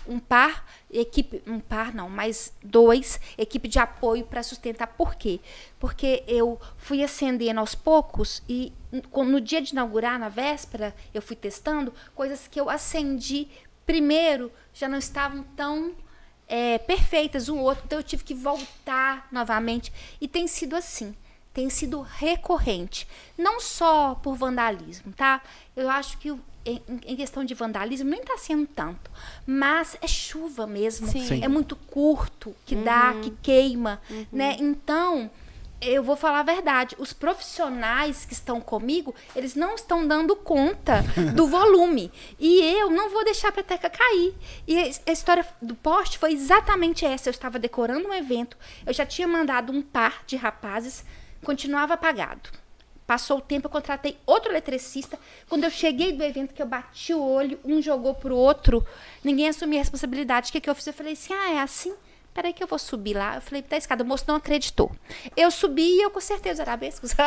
um par, equipe, um par não, mais dois, equipe de apoio para sustentar. Por quê? Porque eu fui acendendo aos poucos e no- dia de inaugurar, na véspera, eu fui testando coisas que eu acendi primeiro já não estavam tão é, perfeitas um outro, então eu tive que voltar novamente. E tem sido assim, tem sido recorrente. Não só por vandalismo, tá? Eu acho que em, questão de vandalismo nem tá sendo tanto. Mas é chuva mesmo. Sim. Sim. É muito curto, que dá, que queima, né? Então. Eu vou falar a verdade. Os profissionais que estão comigo, eles não estão dando conta *laughs* do volume. E eu não vou deixar a peteca cair. E a história do poste foi exatamente essa. Eu estava decorando um evento, eu já tinha mandado um par de rapazes, continuava apagado. Passou o tempo, eu contratei outro eletricista. Quando eu cheguei do evento, que eu bati o olho, um jogou pro outro, ninguém assumia a responsabilidade. O que, que eu fiz? Eu falei assim: ah, é assim? Peraí que eu vou subir lá. Eu falei, tá escada. O moço não acreditou. Eu subi e eu consertei os arabescos. *laughs*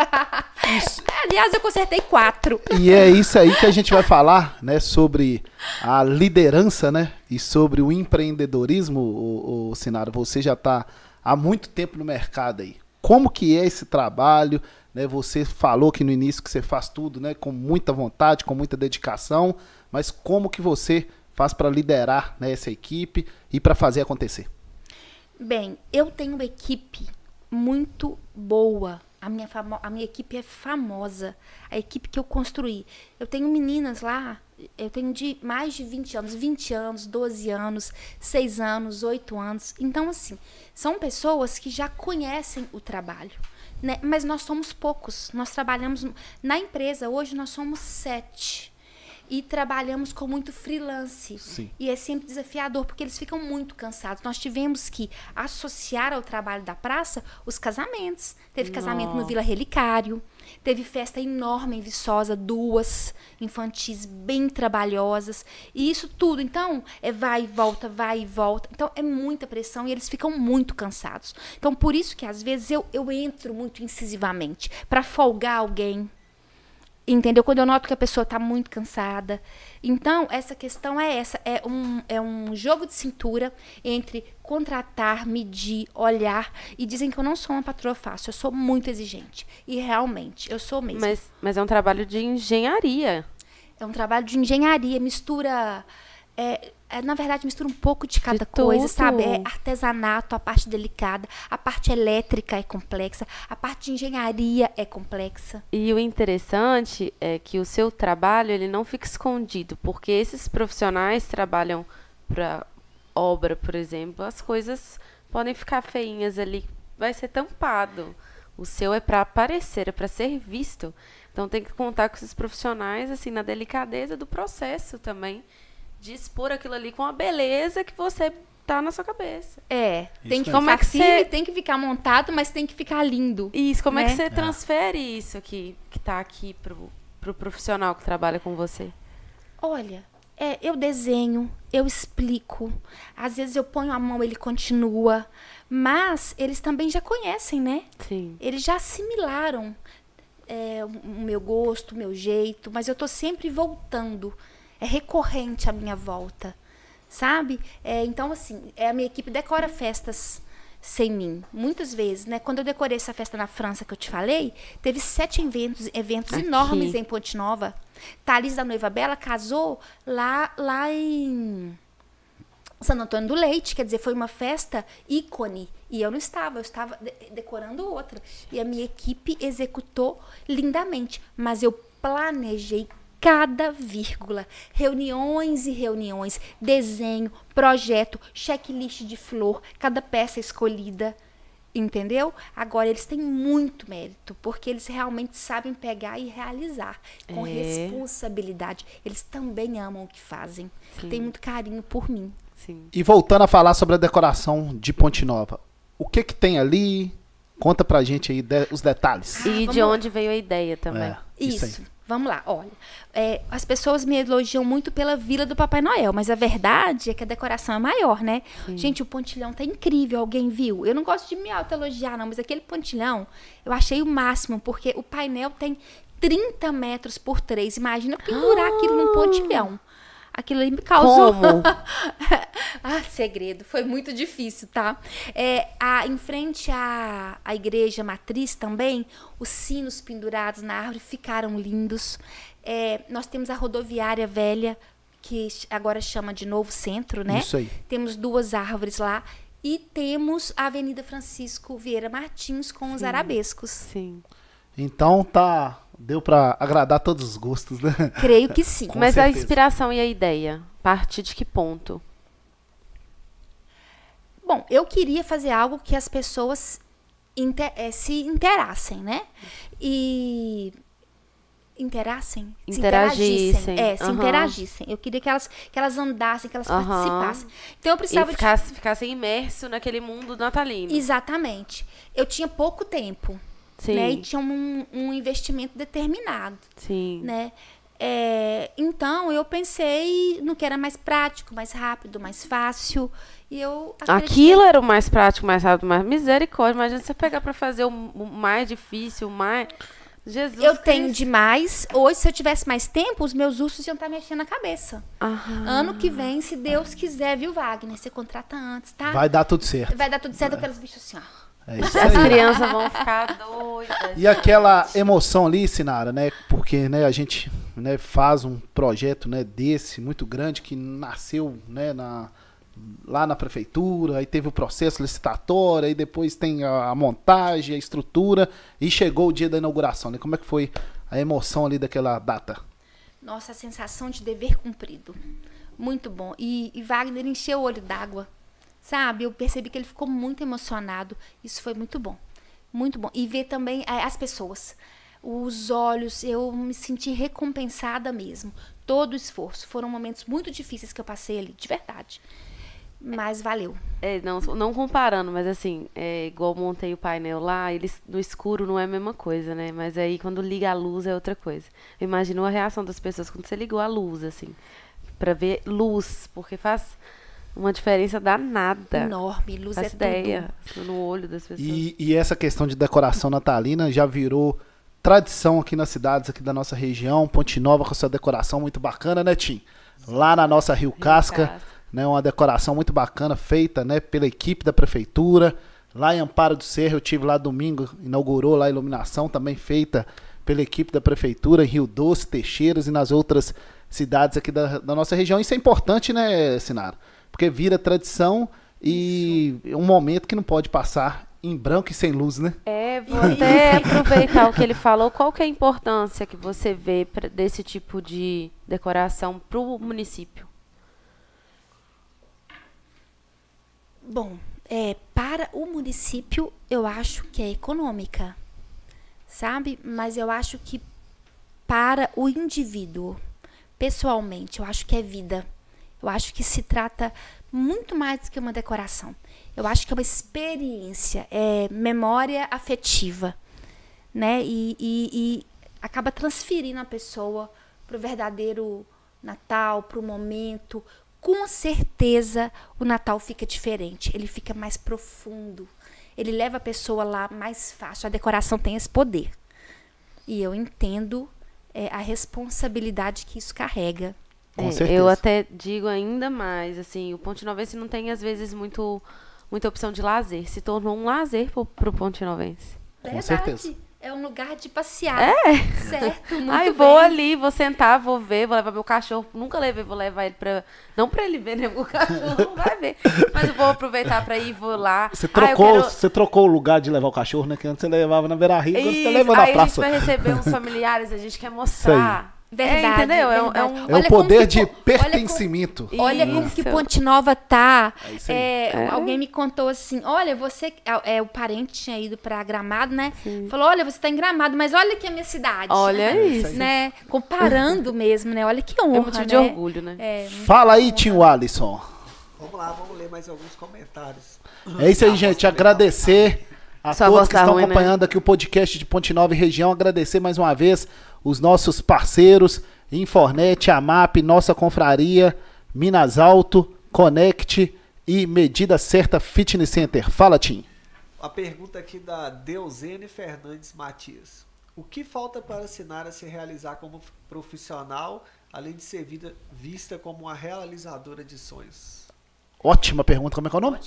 Aliás, eu consertei quatro. E é isso aí que a gente vai falar, né, sobre a liderança, né, e sobre o empreendedorismo, o, o Sinara. Você já está há muito tempo no mercado aí. Como que é esse trabalho? Né, você falou que no início que você faz tudo, né, com muita vontade, com muita dedicação, mas como que você faz para liderar né, essa equipe e para fazer acontecer? Bem, eu tenho uma equipe muito boa. A minha, a minha equipe é famosa. A equipe que eu construí. Eu tenho meninas lá, eu tenho de mais de 20 anos, 20 anos, 12 anos, 6 anos, 8 anos. Então, assim, são pessoas que já conhecem o trabalho. Né? Mas nós somos poucos. Nós trabalhamos. Na empresa, hoje, nós somos sete e trabalhamos com muito freelance. Sim. E é sempre desafiador, porque eles ficam muito cansados. Nós tivemos que associar ao trabalho da praça os casamentos. Teve casamento no Vila Relicário, teve festa enorme em Viçosa, duas infantis bem trabalhosas. E isso tudo, então, é vai e volta, vai e volta. Então, é muita pressão e eles ficam muito cansados. Então, por isso que às vezes eu, eu entro muito incisivamente para folgar alguém Entendeu? Quando eu noto que a pessoa está muito cansada. Então, essa questão é essa: é um, é um jogo de cintura entre contratar, medir, olhar. E dizem que eu não sou uma patroa fácil, eu sou muito exigente. E realmente, eu sou mesmo. Mas, mas é um trabalho de engenharia. É um trabalho de engenharia, mistura. É, é, na verdade, mistura um pouco de cada De coisa, tudo. sabe? É artesanato, a parte delicada, a parte elétrica é complexa, a parte de engenharia é complexa. E o interessante é que o seu trabalho ele não fica escondido, porque esses profissionais trabalham para obra, por exemplo, as coisas podem ficar feinhas ali, vai ser tampado. O seu é para aparecer, é para ser visto. Então tem que contar com esses profissionais assim na delicadeza do processo também, de expor aquilo ali com a beleza que você tá na sua cabeça. É, tem que. Como é ficar que você- tem que ficar montado, mas tem que ficar lindo. Isso, como é que Né? você transfere isso aqui que tá aqui pro, pro profissional que trabalha com você? Olha, é, eu desenho, eu explico. Às vezes eu ponho a mão, ele continua. Mas eles também já conhecem, né? Sim. Eles já assimilaram é, o o meu gosto, o meu jeito, mas eu tô sempre voltando. É recorrente a minha volta, sabe? É, então, assim, é, a minha equipe decora festas sem mim. Muitas vezes, né? Quando eu decorei essa festa na França que eu te falei, teve sete eventos, eventos Aqui. enormes em Ponte Nova. Thalys da Noiva Bela casou lá, lá em Santo Antônio do Leite, quer dizer, foi uma festa ícone. E eu não estava, eu estava de- decorando outra. E a minha equipe executou lindamente. Mas eu planejei cada vírgula. Reuniões e reuniões, desenho, projeto, checklist de flor, cada peça escolhida. Entendeu? Agora eles têm muito mérito, porque eles realmente sabem pegar e realizar com É. responsabilidade. Eles também amam o que fazem. Sim. Têm muito carinho por mim. Sim. E voltando a falar sobre a decoração de Ponte Nova, o que que tem ali? Conta pra gente aí de- os detalhes. E vamos de lá. onde veio a ideia também. É, Isso. aí. Vamos lá, olha. é, as pessoas me elogiam muito pela vila do Papai Noel, mas a verdade é que a decoração é maior, né? Gente, o pontilhão tá incrível, alguém viu? Eu não gosto de me auto-elogiar, não, mas aquele pontilhão eu achei o máximo, porque o painel tem 30 metros por 3. Imagina pendurar aquilo num pontilhão. Aquilo aí me causou. Como? *laughs* ah, segredo. Foi muito difícil, tá? É, a, em frente à, à igreja matriz também, os sinos pendurados na árvore ficaram lindos. É, nós temos a rodoviária velha, que agora chama de Novo Centro, né? Isso aí. Temos duas árvores lá. E temos a Avenida Francisco Vieira Martins com os arabescos. Sim. Então tá, deu pra agradar todos os gostos, né? *laughs* Creio que sim. Mas a certeza. inspiração e a ideia, parte de que ponto? Bom, eu queria fazer algo que as pessoas inte- eh, se interassem, né? E. Interassem? Se Interagissem, É, se aham. interagissem. Eu queria que elas, que elas andassem, que elas Aham. participassem. Então eu E precisava de. ficasse, ficasse imerso naquele mundo natalino. Exatamente. Eu tinha pouco tempo. Sim. né? E tinha um, um investimento determinado, Sim. né? É, então eu pensei no que era mais prático, mais rápido, mais fácil. E eu acreditei- Aquilo era o mais prático, mais rápido, mais misericórdia. Imagina você pegar pra fazer o o mais difícil, o mais. Jesus. eu tenho Cristo. demais. Hoje, se eu tivesse mais tempo, os meus ursos iam estar mexendo a cabeça. Aham. Ano que vem, se Deus quiser, viu, Wagner? Você contrata antes, tá? Vai dar tudo certo. Vai dar tudo certo aqueles bichos assim, ó. É isso As aí. crianças vão ficar doidas. E aquela emoção ali, Sinara, né? Porque né, a gente né, faz um projeto né, desse muito grande que nasceu né, na, lá na prefeitura, aí teve o processo licitatório, aí depois tem a, a montagem, a estrutura, e chegou o dia da inauguração. Né? Como é que foi a emoção ali daquela data? Nossa, a sensação de dever cumprido. Muito bom. E, e Wagner encheu o olho d'água. Sabe? Eu percebi que ele ficou muito emocionado. Isso foi muito bom. Muito bom. E ver também eh, as pessoas. Os olhos, eu me senti recompensada mesmo. Todo o esforço. Foram momentos muito difíceis que eu passei ali, de verdade. Mas valeu. É, não, não comparando, mas assim, é igual montei o painel lá, eles no escuro não é a mesma coisa, né? Mas aí quando liga a luz é outra coisa. Eu imagino a reação das pessoas quando você ligou a luz, assim, pra ver luz, porque faz uma diferença danada. Enorme. Luz Faz é ideia tudo. no olho das pessoas. E, e essa questão de decoração natalina já virou tradição aqui nas cidades aqui da nossa região. Ponte Nova com sua decoração muito bacana, né, Tim? Lá na nossa Rio Casca, Casca. né, uma decoração muito bacana feita, né, pela equipe da prefeitura. Lá em Amparo do Cerro, eu tive lá domingo, inaugurou lá a iluminação também feita pela equipe da prefeitura em Rio Doce, Teixeiras e nas outras cidades aqui da, da nossa região. Isso é importante, né, Sinara? Porque vira tradição e um momento que não pode passar em branco e sem luz, né? É, vou *laughs* até aproveitar o que ele falou. Qual que é a importância que você vê pra- desse tipo de decoração para o município? Bom, é, para o município, eu acho que é econômica, sabe? Mas eu acho que para o indivíduo, pessoalmente, eu acho que é vida. Eu acho que se trata muito mais do que uma decoração. Eu acho que é uma experiência, é memória afetiva, né? E, e- e acaba transferindo a pessoa para o verdadeiro Natal, para o momento. Com certeza o Natal fica diferente, ele fica mais profundo. Ele leva a pessoa lá mais fácil. A decoração tem esse poder. E eu entendo é, a responsabilidade que isso carrega. Com É, certeza. Eu até digo ainda mais, assim, o Ponte Novense não tem, às vezes, muito, muita opção de lazer. Se tornou um lazer pro, pro Ponte Novense. Com certeza. É um lugar de passear. É. Certo, *laughs* muito Ai, bem. vou ali, vou sentar, vou ver, vou levar meu cachorro. Nunca levei, vou levar ele pra. Não pra ele ver, né? O cachorro não vai ver. Mas eu vou aproveitar pra ir, vou lá. Você Ah, trocou, quero- você trocou o lugar de levar o cachorro, né? Que antes você levava na Beira Rio, agora você tá levando na aí a gente praça. vai receber uns *laughs* familiares, a gente quer mostrar. Verdade, É, entendeu? É um- verdade. É, um, É o poder de po- pertencimento. Olha como que Ponte Nova tá. É aí. É, Alguém me contou assim: olha, você. É, é, o parente tinha ido pra Gramado, né? Falou: olha, você tá em Gramado, mas olha aqui a minha cidade. Olha isso. Né? Comparando mesmo, né? Olha que honra. É motivo de né? orgulho, né? É, Fala aí, Tio Alisson. Vamos lá, vamos ler mais alguns comentários. É isso aí, gente. Agradecer a Sua todos que tá estão ruim, né? acompanhando aqui o podcast de Ponte Nova e região. Agradecer mais uma vez os nossos parceiros, Infornet, AMAP, Nossa Confraria, Minas Alto, Connect e Medida Certa Fitness Center. Fala, Tim. A pergunta aqui da Deuzene Fernandes Matias. O que falta para a Sinara se realizar como profissional, além de ser vida- vista como uma realizadora de sonhos? Ótima pergunta. Como é que é o nome?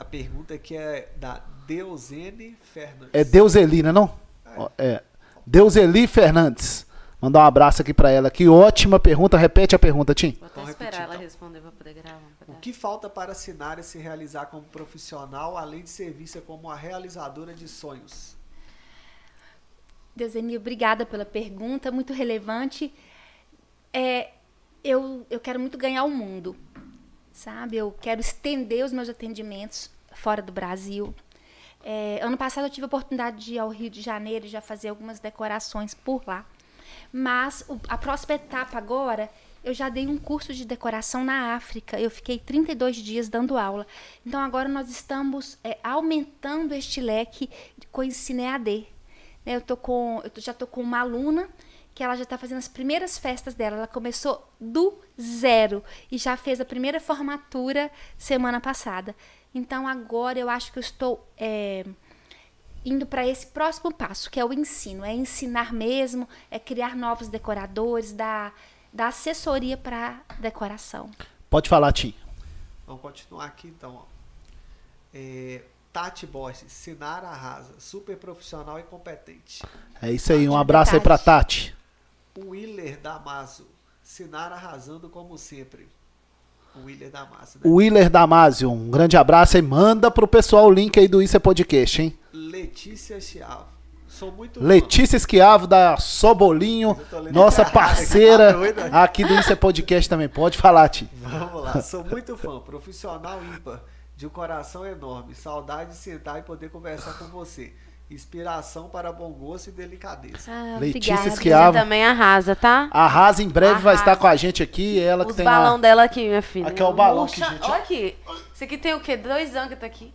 A pergunta aqui é da Deuzene Fernandes. É Deuseli, né não? Ó, É. Deuseli Fernandes. Mandar um abraço aqui pra ela. Que ótima pergunta. Repete a pergunta, Tim. Vou até Vamos esperar repetir, ela então. responder pra poder gravar. O que falta para a Sinara se realizar como profissional, além de ser vista como uma realizadora de sonhos? Deuseni, obrigada pela pergunta, muito relevante. É, eu, eu quero muito ganhar o mundo, sabe? Eu quero estender os meus atendimentos fora do Brasil. É, ano passado eu tive a oportunidade de ir ao Rio de Janeiro e já fazer algumas decorações por lá. Mas o- a próxima etapa agora, eu já dei um curso de decoração na África. Eu fiquei 32 dias dando aula. Então agora nós estamos é, aumentando este leque com ensino EAD. né? Eu tô com, eu tô- já tô com uma aluna que ela já está fazendo as primeiras festas dela. Ela começou do zero e já fez a primeira formatura semana passada. Então agora eu acho que eu estou é, indo para esse próximo passo, que é o ensino, é ensinar mesmo, é criar novos decoradores, dar, dar assessoria para decoração. Pode falar, Tim. Vamos continuar aqui então. É, Tati Borges, Sinara Arrasa, super profissional e competente. É isso aí. Um abraço aí pra Tati. Willer Damaso, Sinara arrasando como sempre. Willer Damaso, né? Willer Damasio, um grande abraço e manda pro pessoal o link aí do Isso é Podcast, hein? Letícia Chiavo, sou muito. Letícia Esquiavo da Sobolinho, nossa *laughs* parceira Tá aqui do Isso é Podcast também. Pode falar, Ti. Vamos lá, sou muito fã, profissional ímpar, de um coração enorme, saudade de sentar e poder conversar com você. Inspiração para bom gosto e delicadeza. Ah, Letícia. Esquiavo. Você também arrasa, tá? Arrasa em breve vai Arrasa. estar com a gente aqui. Ela que Os tem balão lá. dela aqui, minha filha. Aqui é o balão que, Murcha- gente. Olha aqui. Isso aqui tem o quê? Dois anos que tá aqui.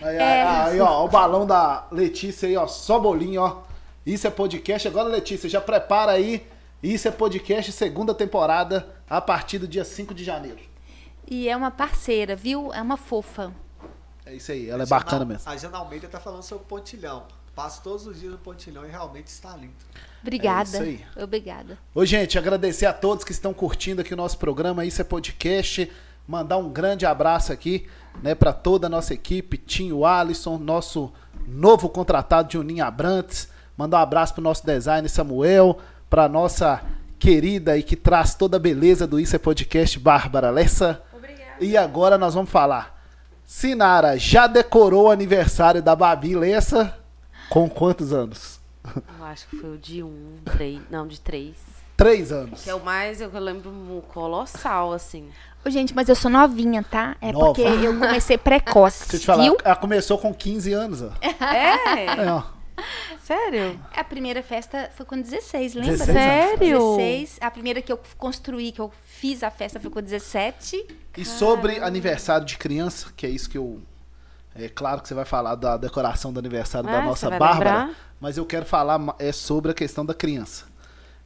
Aí, É. aí, ó, o balão da Letícia aí, ó, só bolinho, ó. Isso é podcast. Agora, Letícia, já prepara aí. Isso é podcast, segunda temporada, a partir do dia 5 de janeiro. E é uma parceira, viu? É uma fofa. É isso aí, ela é A bacana Jana- mesmo. A Jana Almeida tá falando sobre pontilhão. Passo todos os dias no pontilhão e realmente está lindo. Obrigada. É isso aí. Obrigada. Ô, gente, agradecer a todos que estão curtindo aqui o nosso programa. Isso é podcast. Mandar um grande abraço aqui, né, para toda a nossa equipe, Tinho Alisson, nosso novo contratado Juninho Abrantes. Mandar um abraço pro nosso designer Samuel, pra nossa querida e que traz toda a beleza do Isso é Podcast, Bárbara Lessa. Obrigada. E agora nós vamos falar. Sinara já decorou o aniversário da Babi Lessa com quantos anos? Eu acho que foi o de um, três. Não, de três. Três anos. Que é o mais, eu lembro, um colossal, assim. Ô, gente, mas eu sou novinha, tá? É Nova. porque eu comecei precoce, Deixa eu te falar, viu? ela começou com 15 anos, ó. É? É, ó. Sério? A primeira festa foi com 16, lembra? 16 anos. Sério? 16. A primeira que eu construí, que eu fiz a festa foi com 17. E sobre aniversário de criança, que é isso que eu. É claro que você vai falar da decoração do aniversário da Ah, nossa você vai Bárbara, lembrar? mas eu quero falar é sobre a questão da criança.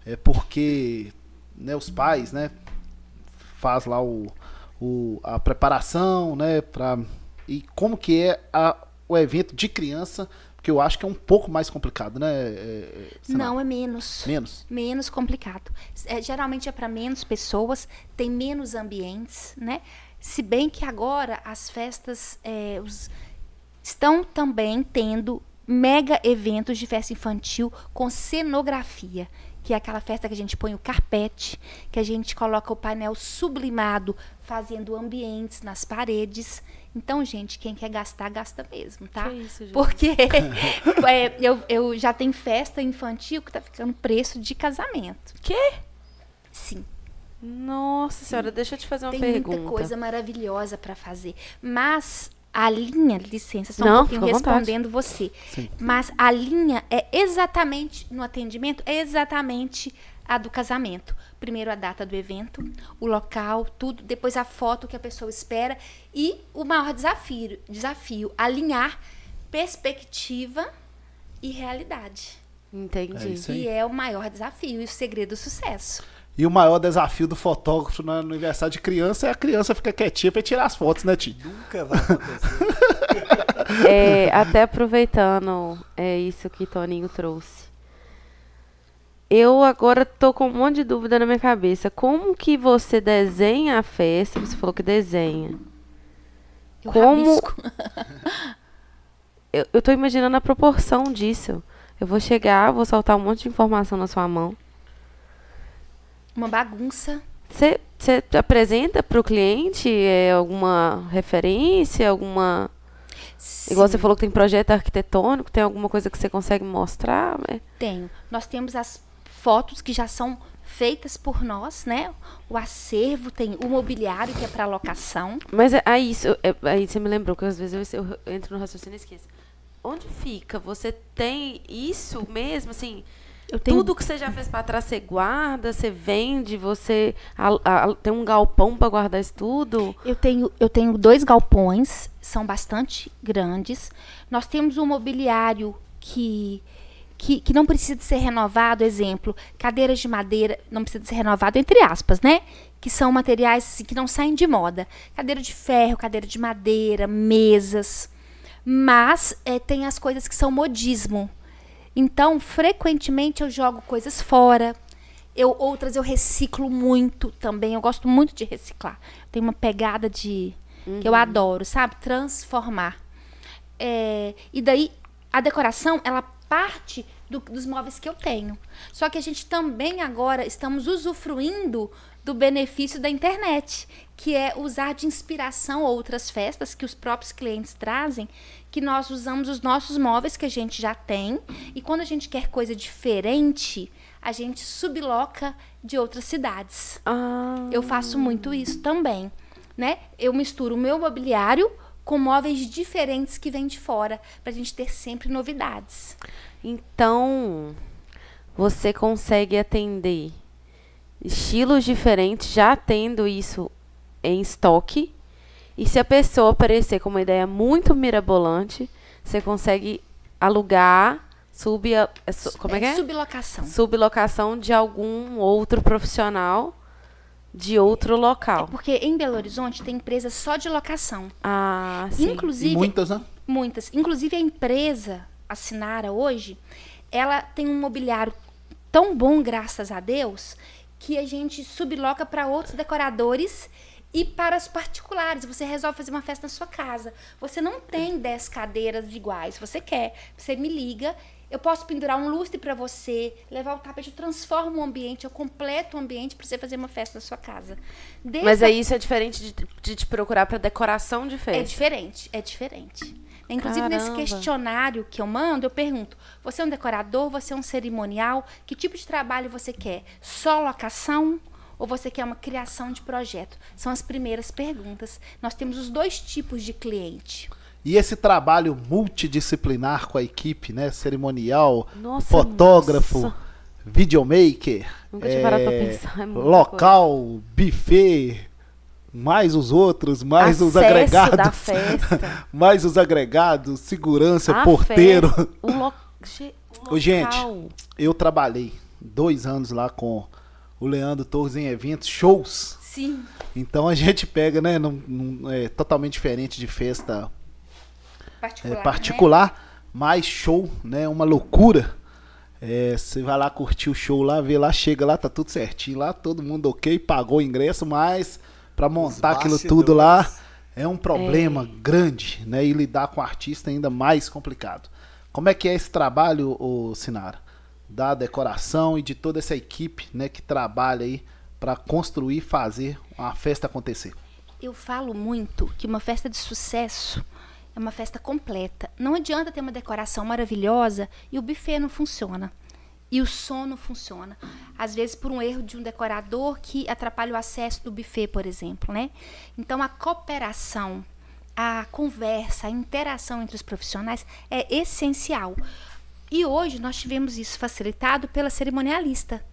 É porque né, os pais, né, faz lá o, o- a preparação, né, pra, e como que é a- o evento de criança, porque eu acho que é um pouco mais complicado, né? é, é, Sinara? Não, é menos. Menos. Menos complicado. É, geralmente é para menos pessoas, tem menos ambientes, né? Se bem que agora as festas é, os- estão também tendo mega eventos de festa infantil com cenografia, que é aquela festa que a gente põe o carpete, que a gente coloca o painel sublimado, fazendo ambientes nas paredes. Então, gente, quem quer gastar, gasta mesmo, tá? Que isso, gente? Porque *laughs* é, eu, eu já tenho festa infantil que tá ficando preço de casamento. Quê? Sim. Nossa senhora, deixa eu te fazer uma Tem pergunta. muita coisa maravilhosa para fazer. Mas a linha, licença, só Não, um pouquinho respondendo você. Sim. Mas a linha é exatamente, no atendimento, é exatamente a do casamento. Primeiro a data do evento, o local, tudo, depois a foto que a pessoa espera e o maior desafio, desafio alinhar perspectiva e realidade. Entendi. É isso aí. E é o maior desafio e o segredo do sucesso. E o maior desafio do fotógrafo no aniversário de criança é a criança ficar quietinha pra tirar as fotos, né, Ti? Nunca vai acontecer. *laughs* É, até aproveitando é isso que Toninho trouxe. Eu agora tô com um monte de dúvida na minha cabeça. Como que você desenha a festa? Você falou que desenha. Eu Como- rabisco. *laughs* Eu, eu tô imaginando a proporção disso. Eu vou chegar, vou soltar um monte de informação na sua mão. Uma bagunça. Você apresenta para o cliente é, alguma referência, alguma. Igual você Sim. falou que tem projeto arquitetônico, tem alguma coisa que você consegue mostrar? né? Tenho. Nós temos as fotos que já são feitas por nós, né? O acervo tem o mobiliário que é para locação. Mas é- aí, isso, é- aí você me lembrou que às vezes eu, eu entro no raciocínio e esqueço. Onde fica? Você tem isso mesmo, assim? Tenho Tudo que você já fez para trás, você guarda, você vende, você al- al- tem um galpão para guardar isso tudo? Eu tenho, eu tenho dois galpões, são bastante grandes. Nós temos um mobiliário que, que, que não precisa de ser renovado, exemplo, cadeiras de madeira, não precisa de ser renovado, entre aspas, né? Que são materiais assim, que não saem de moda. Cadeira de ferro, cadeira de madeira, mesas. Mas é, tem as coisas que são modismo. Então, frequentemente eu jogo coisas fora. Eu, outras eu reciclo muito também. Eu gosto muito de reciclar. Tem uma pegada de. que eu adoro, sabe? Transformar. É, e daí, a decoração, ela parte do- dos móveis que eu tenho. Só que a gente também agora estamos usufruindo do benefício da internet, que é usar de inspiração outras festas que os próprios clientes trazem, que nós usamos os nossos móveis que a gente já tem, e quando a gente quer coisa diferente, a gente subloca de outras cidades. Ah, Eu faço muito isso também, né? Eu misturo o meu mobiliário com móveis diferentes que vêm de fora, pra gente ter sempre novidades. então você consegue atender estilos diferentes, já tendo isso em estoque. E se a pessoa aparecer com uma ideia muito mirabolante, você consegue alugar, sub, su- como é que é? Sublocação. Sublocação de algum outro profissional de outro local. Porque em Belo Horizonte tem empresa só de locação. Ah, sim. Inclusive, E muitas, né? muitas. Inclusive a empresa, a Sinara hoje, ela tem um mobiliário tão bom, graças a Deus, que a gente subloca para outros decoradores e para os particulares. Você resolve fazer uma festa na sua casa. Você não tem 10 cadeiras iguais. Você quer, você me liga. Eu posso pendurar um lustre para você, levar o tapete, eu transformo o ambiente, eu completo o ambiente para você fazer uma festa na sua casa. Desde Mas a aí isso é diferente de, de te procurar para decoração de é festa. diferente, é diferente. Inclusive, nesse Caramba. questionário que eu mando, eu pergunto: você é um decorador, você é um cerimonial? Que tipo de trabalho você quer? Só locação? Ou você quer uma criação de projeto? São as primeiras perguntas. Nós temos os dois tipos de cliente. E esse trabalho multidisciplinar com a equipe, né? Cerimonial, Nossa, fotógrafo, nossa. videomaker, é, pensar, é local, buffet, mais os outros, mais os Acesso agregados, da festa. *laughs* mais os agregados, segurança, A porteiro. festa, o, lo... O gente. Eu trabalhei dois anos lá com o Leandro Torres em eventos, shows. Sim. Então a gente pega, né? Num, num- é totalmente diferente de festa é, Particular. particular, mas show, né? Uma loucura. É, Você vai lá curtir o show lá, vê lá, chega lá, tá tudo certinho lá, todo mundo ok, pagou o ingresso, mas pra montar aquilo tudo lá é um problema grande, né? E lidar com o artista é ainda mais complicado. Como é que é esse trabalho, ô Sinara? Da decoração e de toda essa equipe, né, que trabalha aí pra construir e fazer uma festa acontecer. Eu falo muito que uma festa de sucesso é uma festa completa. Não adianta ter uma decoração maravilhosa e o buffet não funciona. E o som não funciona. Às vezes por um erro de um decorador que atrapalha o acesso do buffet, por exemplo, né? Então a cooperação, a conversa, a interação entre os profissionais é essencial. E hoje nós tivemos isso facilitado pela cerimonialista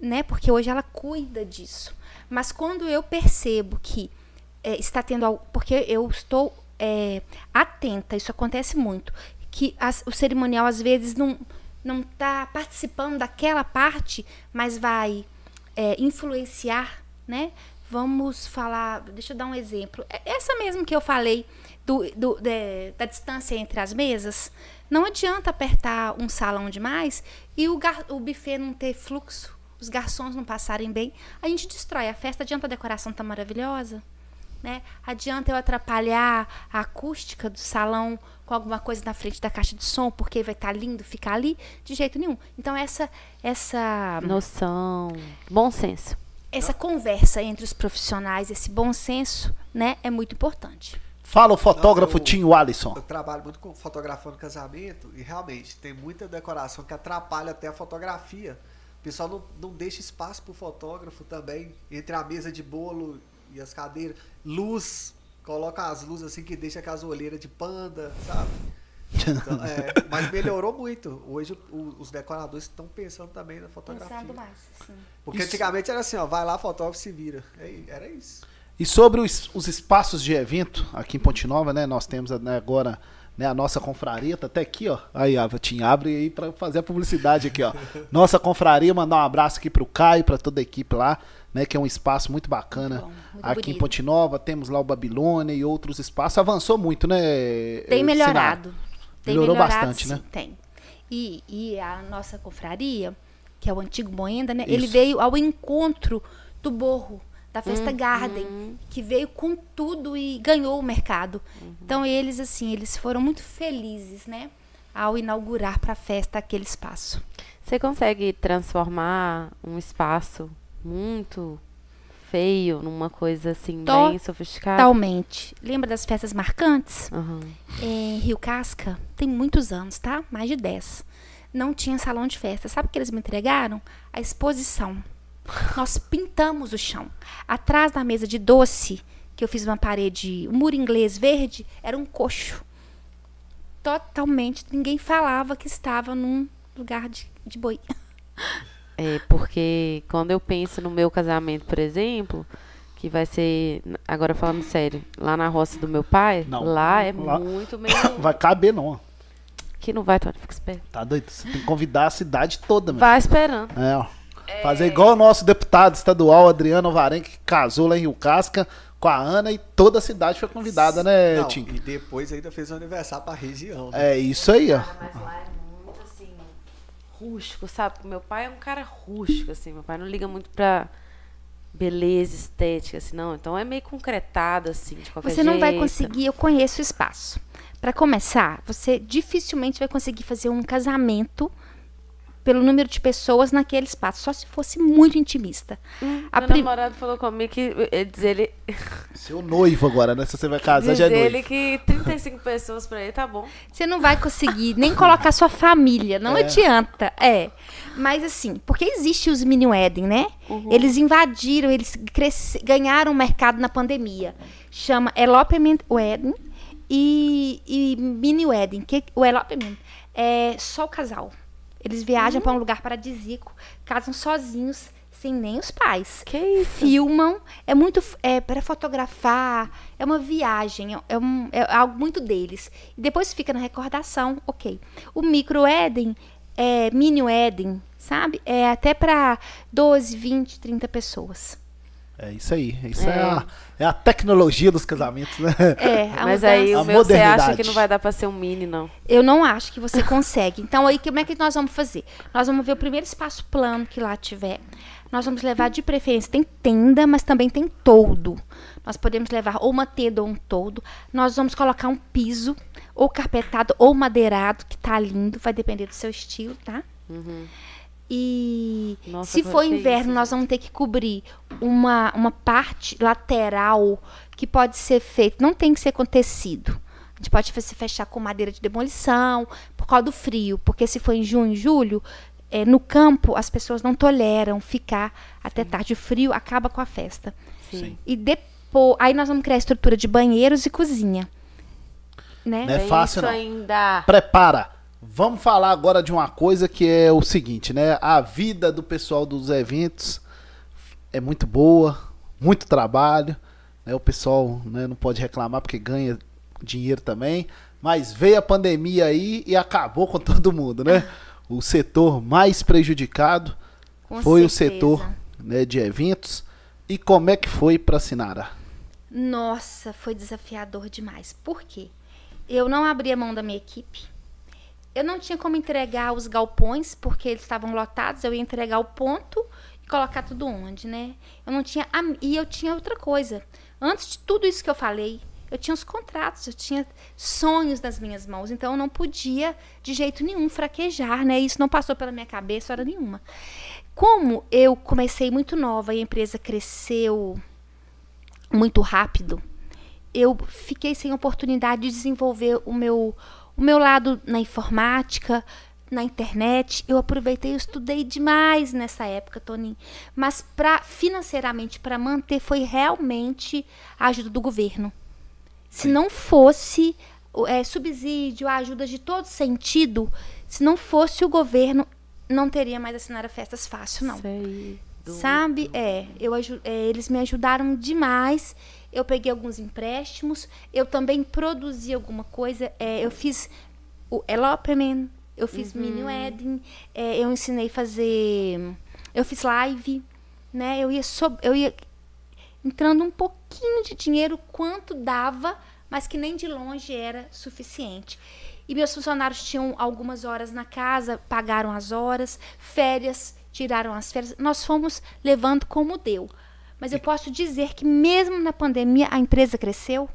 né? Porque hoje ela cuida disso. Mas quando eu percebo que é, está tendo porque eu estou é, atenta, isso acontece muito, que as- o cerimonial às vezes não não está participando daquela parte, mas vai é, influenciar, né? Vamos falar, deixa eu dar um exemplo. É Essa mesmo que eu falei do, do- de- da distância entre as mesas. Não adianta apertar um salão demais e o, gar- o buffet não ter fluxo, os garçons não passarem bem. A gente destrói a festa, adianta a decoração estar maravilhosa. Né? Adianta eu atrapalhar a acústica do salão com alguma coisa na frente da caixa de som, porque vai estar lindo ficar ali? De jeito nenhum. Então, essa, essa, Noção. Bom senso. essa conversa entre os profissionais, esse bom senso, né, é muito importante. Fala o fotógrafo Não, eu- Tinho Alisson. Eu trabalho muito com fotografando casamento e realmente tem muita decoração que atrapalha até a fotografia. O pessoal não, não deixa espaço pro fotógrafo também, entre a mesa de bolo e as cadeiras. Luz, coloca as luzes assim que deixa com as olheiras de panda, sabe? Então, é, *laughs* mas melhorou muito. Hoje o- os decoradores estão pensando também na fotografia. Pensando mais, sim. Porque Isso. antigamente era assim, ó, vai lá, fotógrafo se vira. É, Era isso. E sobre os, os espaços de evento aqui em Ponte Nova, né? Nós temos né, agora né? A nossa confraria tá até aqui, ó. Aí, a Tinha, abre aí para fazer a publicidade aqui, ó. *laughs* Nossa confraria, mandar um abraço aqui pro Caio, para toda a equipe lá, né? Que é um espaço muito bacana. Muito bom, muito aqui bonito. em Ponte Nova, temos lá o Babilônia e outros espaços. Avançou muito, né? Tem eh, melhorado. Tem Melhorou melhorado, bastante, sim, né? Tem. E, e a nossa confraria, que é o antigo Moenda, né? Ele veio ao encontro do Borro, da Uhum. Festa Garden, que veio com tudo e ganhou o mercado. Uhum. Então eles, assim, eles foram muito felizes, né? Ao inaugurar para a festa aquele espaço. Você consegue transformar um espaço muito feio numa coisa assim, bem sofisticada? Totalmente. Lembra das festas marcantes? Aham. Em Rio Casca, tem muitos anos, tá? Mais de 10. Não tinha salão de festa. Sabe o que eles me entregaram? A exposição. Nós pintamos o chão. Atrás da mesa de doce, que eu fiz uma parede, um muro inglês verde, era um coxo. Totalmente, ninguém falava que estava num lugar de, de boi. *laughs* É, porque quando eu penso no meu casamento, por exemplo, que vai ser, agora falando sério, lá na roça do meu pai, Não. lá é Lá- muito meio. Vai caber, não. ó. que não vai, Tony, fica esperto. Tá doido? Você tem que convidar a cidade toda, meu. Vai esperando. É, ó. Fazer igual o nosso deputado estadual, Adriano Alvarenga, que casou lá em Rio Casca com a Ana e toda a cidade foi convidada, né, Não, Tim? e depois ainda fez um aniversário pra região. né? É isso aí, ó. Mas lá é rústico, sabe? Meu pai é um cara rústico, assim. Meu pai não liga muito pra beleza estética, assim, não. Então é meio concretado, assim, de qualquer Você não vai jeito. conseguir, eu conheço o espaço. Para começar, você dificilmente vai conseguir fazer um casamento pelo número de pessoas naquele espaço, só se fosse muito intimista. A Meu prim- namorado falou comigo que eh, diz ele, *laughs* Seu noivo agora, né? Se você vai casar, diz já é noivo. ele que 35 pessoas pra ele tá bom. Você não vai conseguir nem colocar sua família, não É. adianta. É. Mas assim, porque existe os mini wedding, né? Eles invadiram, eles cresce- ganharam o mercado na pandemia. Chama elopement wedding e, e mini wedding. Que, o elopement é só o casal. Eles viajam para um lugar paradisíaco, casam sozinhos, sem nem os pais Que isso? filmam, é muito é para fotografar, é uma viagem, é, um- é algo muito deles. E depois fica na recordação, ok. O micro Eden é mini Eden, sabe? É até para 12, 20, 30 pessoas. É isso aí. Isso é, É. a, é a tecnologia dos casamentos, né? É, *laughs* a Mas aí A o meu você acha que não vai dar pra ser um mini, não. Eu não acho que você consegue. Então, aí, como é que nós vamos fazer? Nós vamos ver o primeiro espaço plano que lá tiver. Nós vamos levar de preferência. Tem tenda, mas também tem toldo. Nós podemos levar ou uma tenda ou um toldo. Nós vamos colocar um piso, ou carpetado, ou madeirado, que tá lindo. Vai depender do seu estilo, tá? E Nossa, se for que inverno, isso, nós vamos ter que cobrir uma, uma parte lateral que pode ser feito, não tem que ser com tecido. A gente pode se fechar com madeira de demolição, por causa do frio. Porque se for em junho, julho, eh, no campo as pessoas não toleram ficar até tarde. O frio acaba com a festa. Sim. E depois, aí nós vamos criar a estrutura de banheiros e cozinha. Né? Não é fácil, isso não. ainda. Prepara. Vamos falar agora de uma coisa que é o seguinte, né? A vida do pessoal dos eventos é muito boa, muito trabalho, né? O pessoal né, não pode reclamar porque ganha dinheiro também, mas veio a pandemia aí e acabou com *laughs* todo mundo, né? O setor mais prejudicado Com foi o certeza. setor né, de eventos. E como é que foi para Sinara? Nossa, foi desafiador demais. Por quê? Eu não abri a mão da minha equipe. Eu não tinha como entregar os galpões, porque eles estavam lotados. Eu ia entregar o ponto e colocar tudo onde, né? Eu não tinha. E eu tinha outra coisa. Antes de tudo isso que eu falei, eu tinha os contratos, eu tinha sonhos nas minhas mãos. Então eu não podia, de jeito nenhum, fraquejar, né? Isso não passou pela minha cabeça hora nenhuma. Como eu comecei muito nova e a empresa cresceu muito rápido, eu fiquei sem oportunidade de desenvolver o meu, o meu lado na informática, na internet. Eu aproveitei, eu estudei demais nessa época, Toninho. Mas pra, financeiramente, para manter, foi realmente a ajuda do governo. Se não fosse é, subsídio, a ajuda de todo sentido, se não fosse o governo, não teria mais assinar a festas fácil, não. Sei. Do- Sabe? É, eu é, eles me ajudaram demais eu peguei alguns empréstimos, eu também produzi alguma coisa, é, eu fiz o elopement, eu fiz mini wedding, é, eu ensinei a fazer, eu fiz live, né? Eu ia, sob, eu ia entrando um pouquinho de dinheiro quanto dava, mas que nem de longe era suficiente. E meus funcionários tinham algumas horas na casa, pagaram as horas, férias, tiraram as férias. Nós fomos levando como deu. Mas eu posso dizer que mesmo na pandemia a empresa cresceu.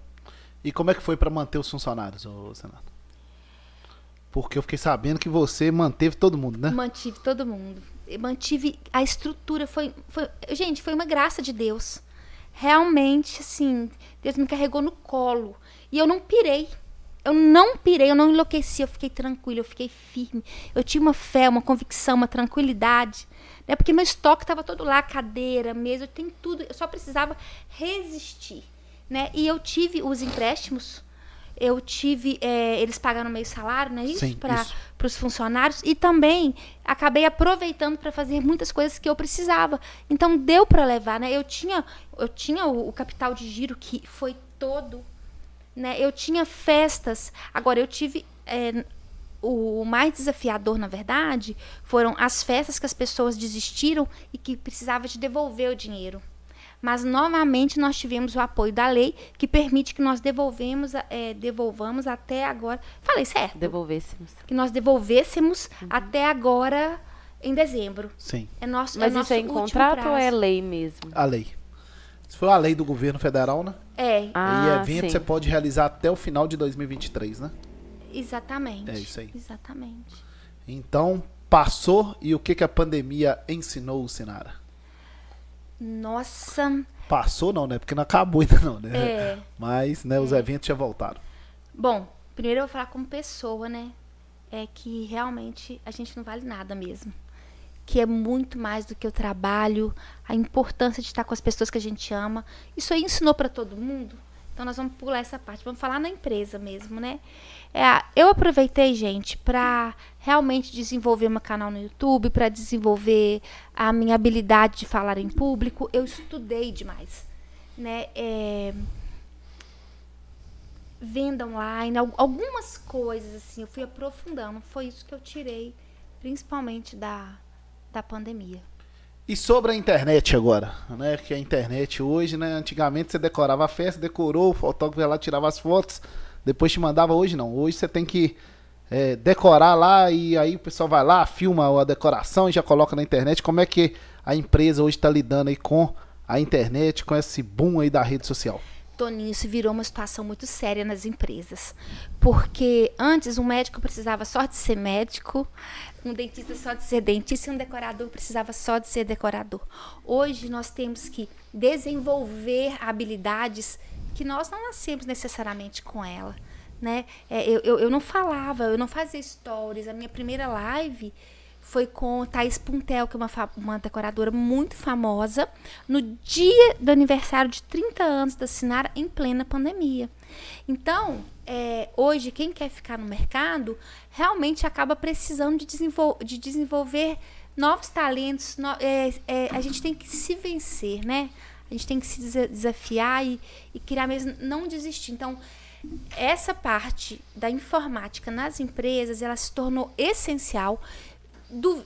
E como é que foi para manter os funcionários, Senado? Porque eu fiquei sabendo que você manteve todo mundo, né? Mantive todo mundo. Eu mantive a estrutura. Foi, foi, gente, foi uma graça de Deus. Realmente, assim, Deus me carregou no colo. E eu não pirei. Eu não pirei, eu não enlouqueci, eu fiquei tranquila, eu fiquei firme. Eu tinha uma fé, uma convicção, uma tranquilidade. Né? Porque meu estoque estava todo lá, cadeira, mesa, tenho tudo. Eu só precisava resistir. Né? E eu tive os empréstimos eu tive, é, eles pagaram meio salário, não é isso? Para os funcionários. E também acabei aproveitando para fazer muitas coisas que eu precisava. Então deu para levar, né? Eu tinha, eu tinha o, o, capital de giro que foi todo, né? Eu tinha festas. Agora eu tive é, o mais desafiador, na verdade, foram as festas que as pessoas desistiram e que precisava de devolver o dinheiro mas novamente nós tivemos o apoio da lei que permite que nós devolvemos, é, devolvamos até agora. Falei certo? Devolvêssemos. Que nós devolvêssemos uhum. até agora em dezembro. Sim. É nosso, mas é isso é em contrato prazo. ou é lei mesmo? A lei. Isso foi a lei do governo federal, né? É. Ah, e evento sim. você pode realizar até o final de 2023, né? Exatamente. É isso aí. Exatamente. Então, passou e o que, que a pandemia ensinou, Sinara? Nossa. Passou não, né? Porque não acabou ainda não, né? É. *laughs* Mas, né, os é. eventos já voltaram. Bom, primeiro eu vou falar como pessoa, né? É que realmente a gente não vale nada mesmo. Que é muito mais do que o trabalho, a importância de estar com as pessoas que a gente ama. Isso aí ensinou para todo mundo. Então nós vamos pular essa parte, vamos falar na empresa mesmo, né? É, eu aproveitei, gente, para realmente desenvolver meu canal no YouTube, para desenvolver a minha habilidade de falar em público. Eu estudei demais, né? É, venda online, algumas coisas assim, eu fui aprofundando. Foi isso que eu tirei, principalmente da, da pandemia. E sobre a internet agora, né? Que a internet hoje, né? Antigamente você decorava a festa, decorou, o fotógrafo ia lá, tirava as fotos depois te mandava hoje não. Hoje você tem que é, decorar lá e aí o pessoal vai lá, filma a decoração e já coloca na internet. Como é que a empresa hoje está lidando aí com a internet, com esse boom aí da rede social? Toninho, isso virou uma situação muito séria nas empresas. Porque antes um médico precisava só de ser médico, um dentista só de ser dentista e um decorador precisava só de ser decorador. Hoje nós temos que desenvolver habilidades que nós não nascemos necessariamente com ela. Né? É, eu, eu, eu não falava, eu não fazia stories. A minha primeira live foi com Thais Puntel, que é uma, uma decoradora muito famosa, no dia do aniversário de 30 anos da Sinara, em plena pandemia. Então, é, hoje, quem quer ficar no mercado realmente acaba precisando de, desenvol de desenvolver novos talentos. No, é, é, a gente tem que se vencer, né? A gente tem que se desafiar e, e criar mesmo, não desistir. Então, essa parte da informática nas empresas, ela se tornou essencial.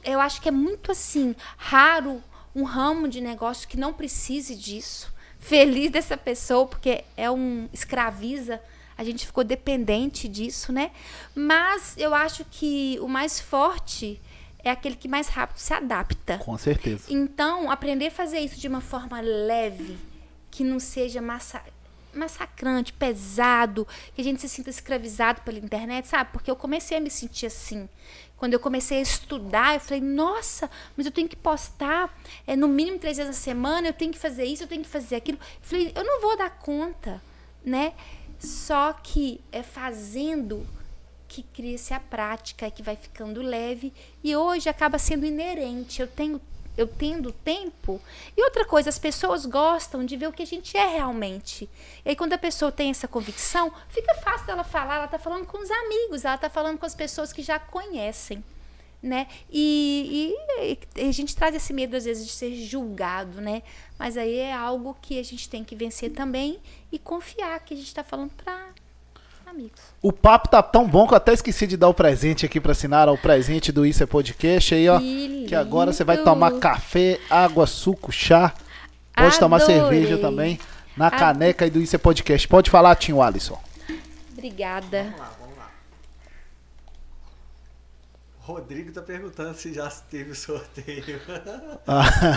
Eu acho que é muito assim, raro um ramo de negócio que não precise disso. *laughs* Feliz dessa pessoa, porque é um escraviza, a gente ficou dependente disso, né? Mas eu acho que o mais forte é aquele que mais rápido se adapta. Com certeza. Então, aprender a fazer isso de uma forma leve, que não seja massa massacrante, pesado, que a gente se sinta escravizado pela internet, sabe? Porque eu comecei a me sentir assim. Quando eu comecei a estudar, eu falei, nossa, mas eu tenho que postar é, no mínimo três vezes na semana, eu tenho que fazer isso, eu tenho que fazer aquilo. Eu falei, eu não vou dar conta, né? Só que é fazendo que cria-se a prática, que vai ficando leve e hoje acaba sendo inerente. Eu tenho eu tendo tempo. E outra coisa, as pessoas gostam de ver o que a gente é realmente. E aí, quando a pessoa tem essa convicção, fica fácil dela falar. Ela está falando com os amigos, ela está falando com as pessoas que já conhecem. né? E, e- a gente traz esse medo às vezes de ser julgado, né? Mas aí é algo que a gente tem que vencer também e confiar que a gente está falando para amigos. O papo tá tão bom que eu até esqueci de dar o presente aqui pra Sinara, o presente do Isso é Podcast aí, ó. Que Que agora você vai tomar café, água, suco, chá. Pode tomar Adorei. cerveja também. Na Ad- caneca aí do Isso é Podcast. Pode falar, Tinho Alisson. Obrigada. Vamos lá, vamos lá. Rodrigo tá perguntando se já teve o sorteio.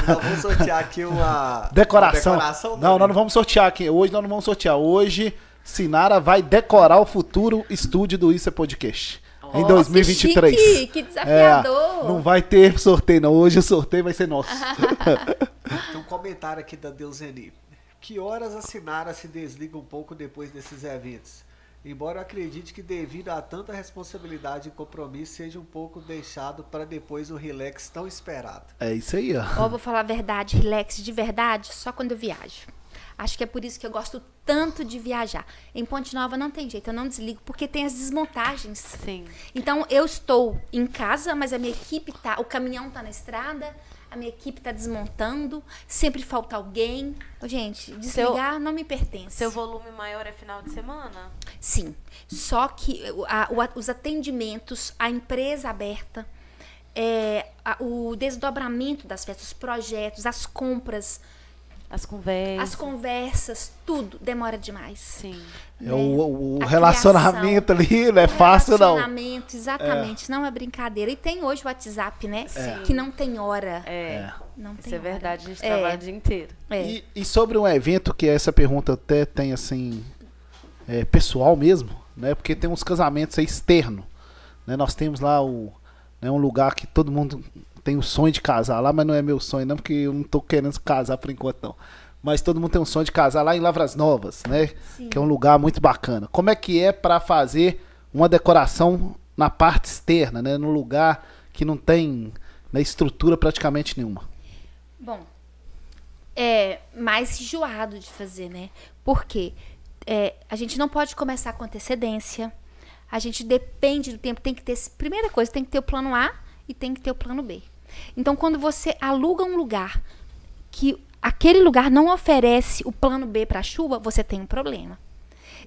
Então vamos sortear aqui uma Decoração. uma decoração não, nós não vamos sortear aqui. Hoje nós não vamos sortear. Hoje, Sinara vai decorar o futuro estúdio do Isso é Podcast. Em Ó, 2023. que chique, que desafiador. É, não vai ter sorteio, não. Hoje o sorteio vai ser nosso. *laughs* Tem um comentário aqui da Deuseni. Que horas a Sinara se desliga um pouco depois desses eventos? Embora eu acredite que devido a tanta responsabilidade e compromisso seja um pouco deixado para depois o relax tão esperado. É isso aí, ó. Ó, vou falar a verdade, relax de verdade, só quando eu viajo. Acho que é por isso que eu gosto tanto de viajar. Em Ponte Nova não tem jeito, eu não desligo, porque tem as desmontagens. Sim. Então eu estou em casa, mas a minha equipe tá, o caminhão tá na estrada, a minha equipe tá desmontando, sempre falta alguém. Gente, desligar não me pertence. Seu volume maior é final de semana? Sim. Só que a- a- os atendimentos, a empresa aberta, é, a- o desdobramento das festas, os projetos, as compras, As conversas. as conversas, tudo demora demais. Sim. É o, o- relacionamento ali não é fácil, não. Relacionamento, exatamente. Não é brincadeira. E tem hoje o WhatsApp, né? Sim. Que não tem hora. É. Não tem Isso é hora. verdade, a gente É. trabalha o dia inteiro. É. E, e sobre um evento que essa pergunta até tem assim é, pessoal mesmo, né? Porque tem uns casamentos aí externo, né? Nós temos lá o né, um lugar que todo mundo tem o sonho de casar lá, mas não é meu sonho não, porque eu não tô querendo casar por enquanto não. Mas todo mundo tem um sonho de casar lá em Lavras Novas, né? Sim. Que é um lugar muito bacana. Como é que é para fazer uma decoração na parte externa, né? No lugar que não tem né, estrutura praticamente nenhuma. Bom, é mais enjoado de fazer, né? Porque é, a gente não pode começar com antecedência. A gente depende do tempo. Tem que ter. Primeira coisa, tem que ter o plano A e tem que ter o plano B. Então, quando você aluga um lugar que aquele lugar não oferece o plano B para a chuva, você tem um problema.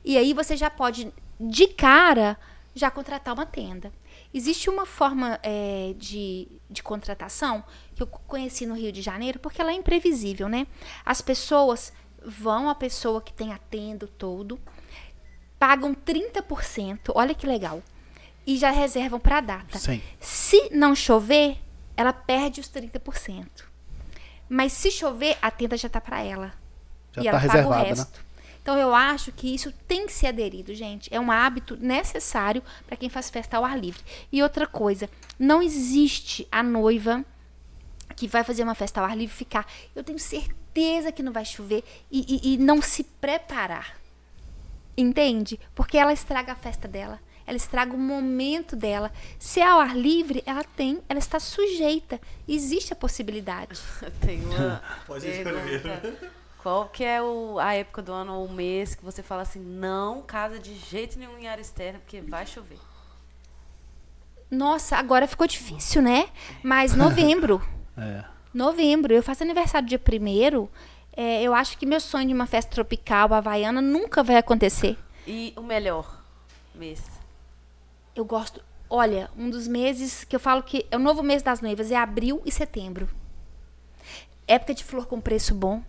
E aí você já pode, de cara, já contratar uma tenda. Existe uma forma é, de, de contratação que eu conheci no Rio de Janeiro, porque ela é imprevisível, né? As pessoas vão, a pessoa que tem a tenda todo, pagam 30%, olha que legal, e já reservam para a data. Sim. Se não chover, ela perde os 30%. Mas se chover, a tenda já tá para ela. Já e tá ela paga o né? resto. Então eu acho que isso tem que ser aderido, gente. É um hábito necessário para quem faz festa ao ar livre. E outra coisa, não existe a noiva que vai fazer uma festa ao ar livre ficar. Eu tenho certeza que não vai chover e, e- e não se preparar. Entende? Porque ela estraga a festa dela. Ela estraga o momento dela. Se é ao ar livre, ela tem, ela está sujeita. Existe a possibilidade. *laughs* Tem uma Pode pergunta. Qual que é o, a época do ano ou o mês que você fala assim, não casa de jeito nenhum em área externa, porque vai chover. Nossa, agora ficou difícil, né? Mas novembro. *laughs* É. Novembro, eu faço aniversário dia primeiro. É, eu acho que meu sonho de uma festa tropical havaiana nunca vai acontecer. E o melhor mês? Eu gosto. Olha, um dos meses que eu falo que é o novo mês das noivas é abril e setembro. Época de flor com preço bom,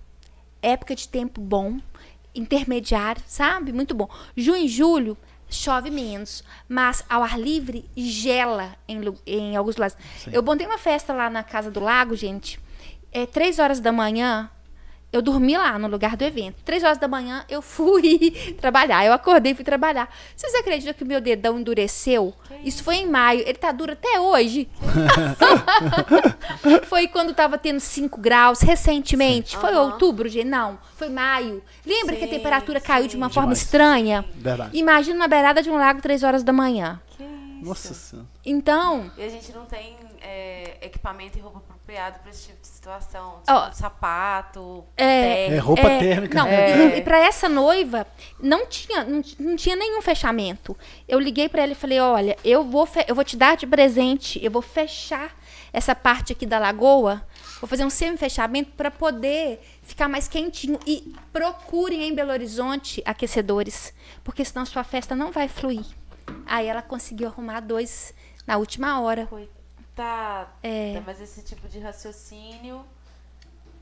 época de tempo bom, intermediário, sabe? Muito bom. Junho e julho chove menos, mas ao ar livre gela em, em alguns lugares. Sim. Eu montei uma festa lá na Casa do Lago, gente. É três horas da manhã. Eu dormi lá no lugar do evento. Três horas da manhã eu *laughs* fui trabalhar. Eu acordei e fui trabalhar. Vocês acreditam que o meu dedão endureceu? Isso foi em maio. Ele tá duro até hoje. *laughs* foi quando tava tendo 5 graus, recentemente. Foi Aham. outubro, gente? Não. Foi maio. Lembra que a Sim, temperatura caiu de uma sim. forma Demais. estranha? Verdade. Imagina na beirada de um lago três horas da manhã. Nossa senhora. Então, E a gente não tem é, equipamento e roupa apropriado para esse tipo de situação. Ó, Tipo, sapato, é. É roupa térmica. Não, É. e, e para essa noiva não tinha, não, não tinha nenhum fechamento. Eu liguei para ela e falei: "Olha, eu vou eu vou te dar de presente, eu vou fechar essa parte aqui da lagoa, vou fazer um semi-fechamento para poder ficar mais quentinho e procurem em Belo Horizonte aquecedores, porque senão a sua festa não vai fluir". Aí ela conseguiu arrumar dois na última hora. Coitada. É. Mas esse tipo de raciocínio,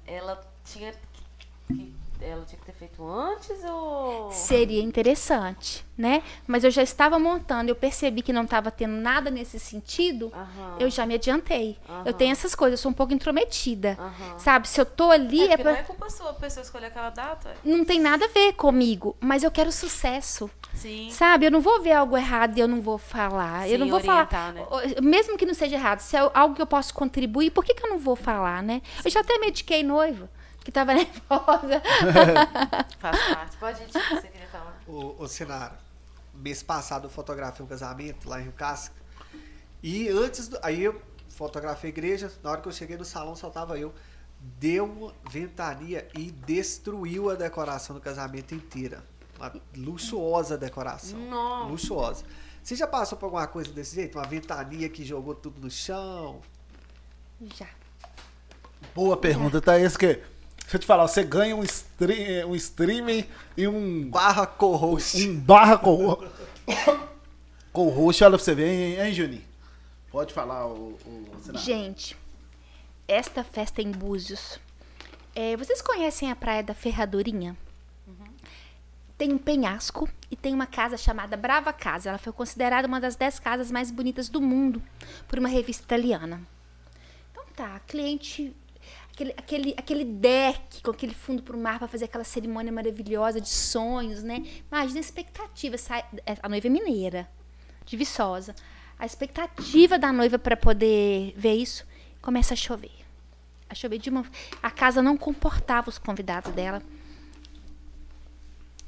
ela tinha que, que- ela tinha que ter feito antes ou. Seria interessante, né? Mas eu já estava montando, eu percebi que não estava tendo nada nesse sentido, eu já me adiantei. Eu tenho essas coisas, eu sou um pouco intrometida. Sabe? Se eu tô ali, É, é, pra... não é culpa sua a pessoa escolher aquela data. não tem nada a ver comigo, mas eu quero sucesso. Sim. Sabe? Eu não vou ver algo errado e eu não vou falar. eu Sim, não vou orientar, falar. né? Mesmo que não seja errado, se é algo que eu posso contribuir, por que, que eu não vou falar, né? Eu já até mediquei noiva, que tava *laughs* nervosa. *laughs* Faz parte. Pode ir, você queria falar. Ô, ô Sinara, mês passado eu fotografei um casamento lá em Rio Casca. E antes, do, aí eu fotografei a igreja, na hora que eu cheguei no salão só tava eu. Deu uma ventania e destruiu a decoração do casamento inteira. Uma luxuosa decoração. Nossa. Luxuosa. Você já passou por alguma coisa desse jeito? Uma ventania que jogou tudo no chão? já. Boa pergunta, tá? Esse que. Deixa eu te falar, você ganha um, stream, um streaming e um, Barra co-host. um barra roxo, olha pra você ver, hein, hein Juninho? Pode falar o, o. Gente, esta festa em Búzios. é, vocês conhecem a Praia da Ferradorinha? Tem um penhasco e tem uma casa chamada Brava Casa. Ela foi considerada uma das dez casas mais bonitas do mundo por uma revista italiana. Então tá, cliente. Aquele, aquele, aquele deck com aquele fundo pro mar para fazer aquela cerimônia maravilhosa de sonhos, né? Imagina a expectativa. é, A noiva é mineira, de Viçosa. A expectativa da noiva para poder ver isso começa a chover. A chover de uma. A casa não comportava os convidados dela.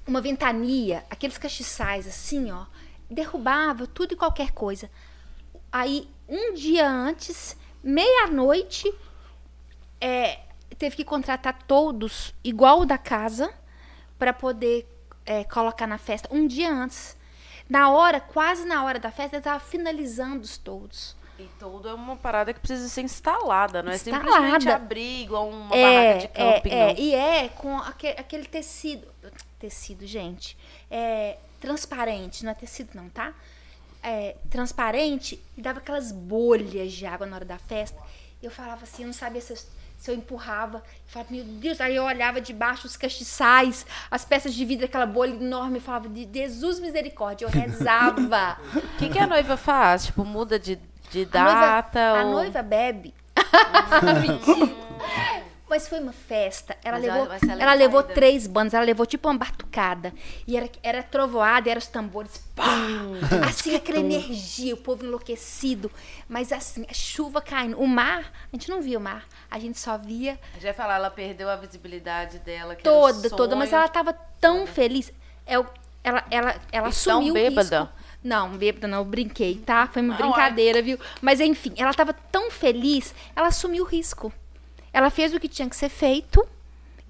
Uma ventania, aqueles castiçais assim, ó, derrubava tudo e qualquer coisa. Aí, um dia antes, meia-noite, é, teve que contratar todos, igual o da casa, para poder é, colocar na festa. Um dia antes. Na hora, quase na hora da festa, eu estava finalizando os todos. E tudo é uma parada que precisa ser instalada, não é Instalada. simplesmente abrir igual uma barraca É, de camping, é, é, e é com aque- aquele, tecido. Tecido, gente. É transparente, não é tecido, não, tá? É, transparente e dava aquelas bolhas de água na hora da festa. Eu falava assim, eu não sabia se eu, se eu empurrava. Eu falava, meu Deus, aí eu olhava debaixo os castiçais, as peças de vidro, aquela bolha enorme. Eu falava, de Jesus misericórdia, eu rezava. *laughs* O que, que a noiva faz? Tipo, muda de, de A noiva- data? A ou... noiva bebe. *laughs* *laughs* Mentira. Mas foi uma festa. Ela Mas levou, ela ela levou três bandas. Ela levou tipo uma batucada. E era, era trovoada, e eram os tambores. Pá! Assim, aquela energia, o povo enlouquecido. Mas assim, a chuva caindo. O mar, a gente não via o mar. A gente só via Já ia falar, ela perdeu a visibilidade dela. O toda, toda. Mas ela tava tão feliz. Eu, ela, ela, ela E tão assumiu o bêbada? risco. Não, bêbada não, eu brinquei, tá? Foi uma Não, brincadeira, viu? Mas enfim, ela tava tão feliz, ela assumiu o risco. Ela fez o que tinha que ser feito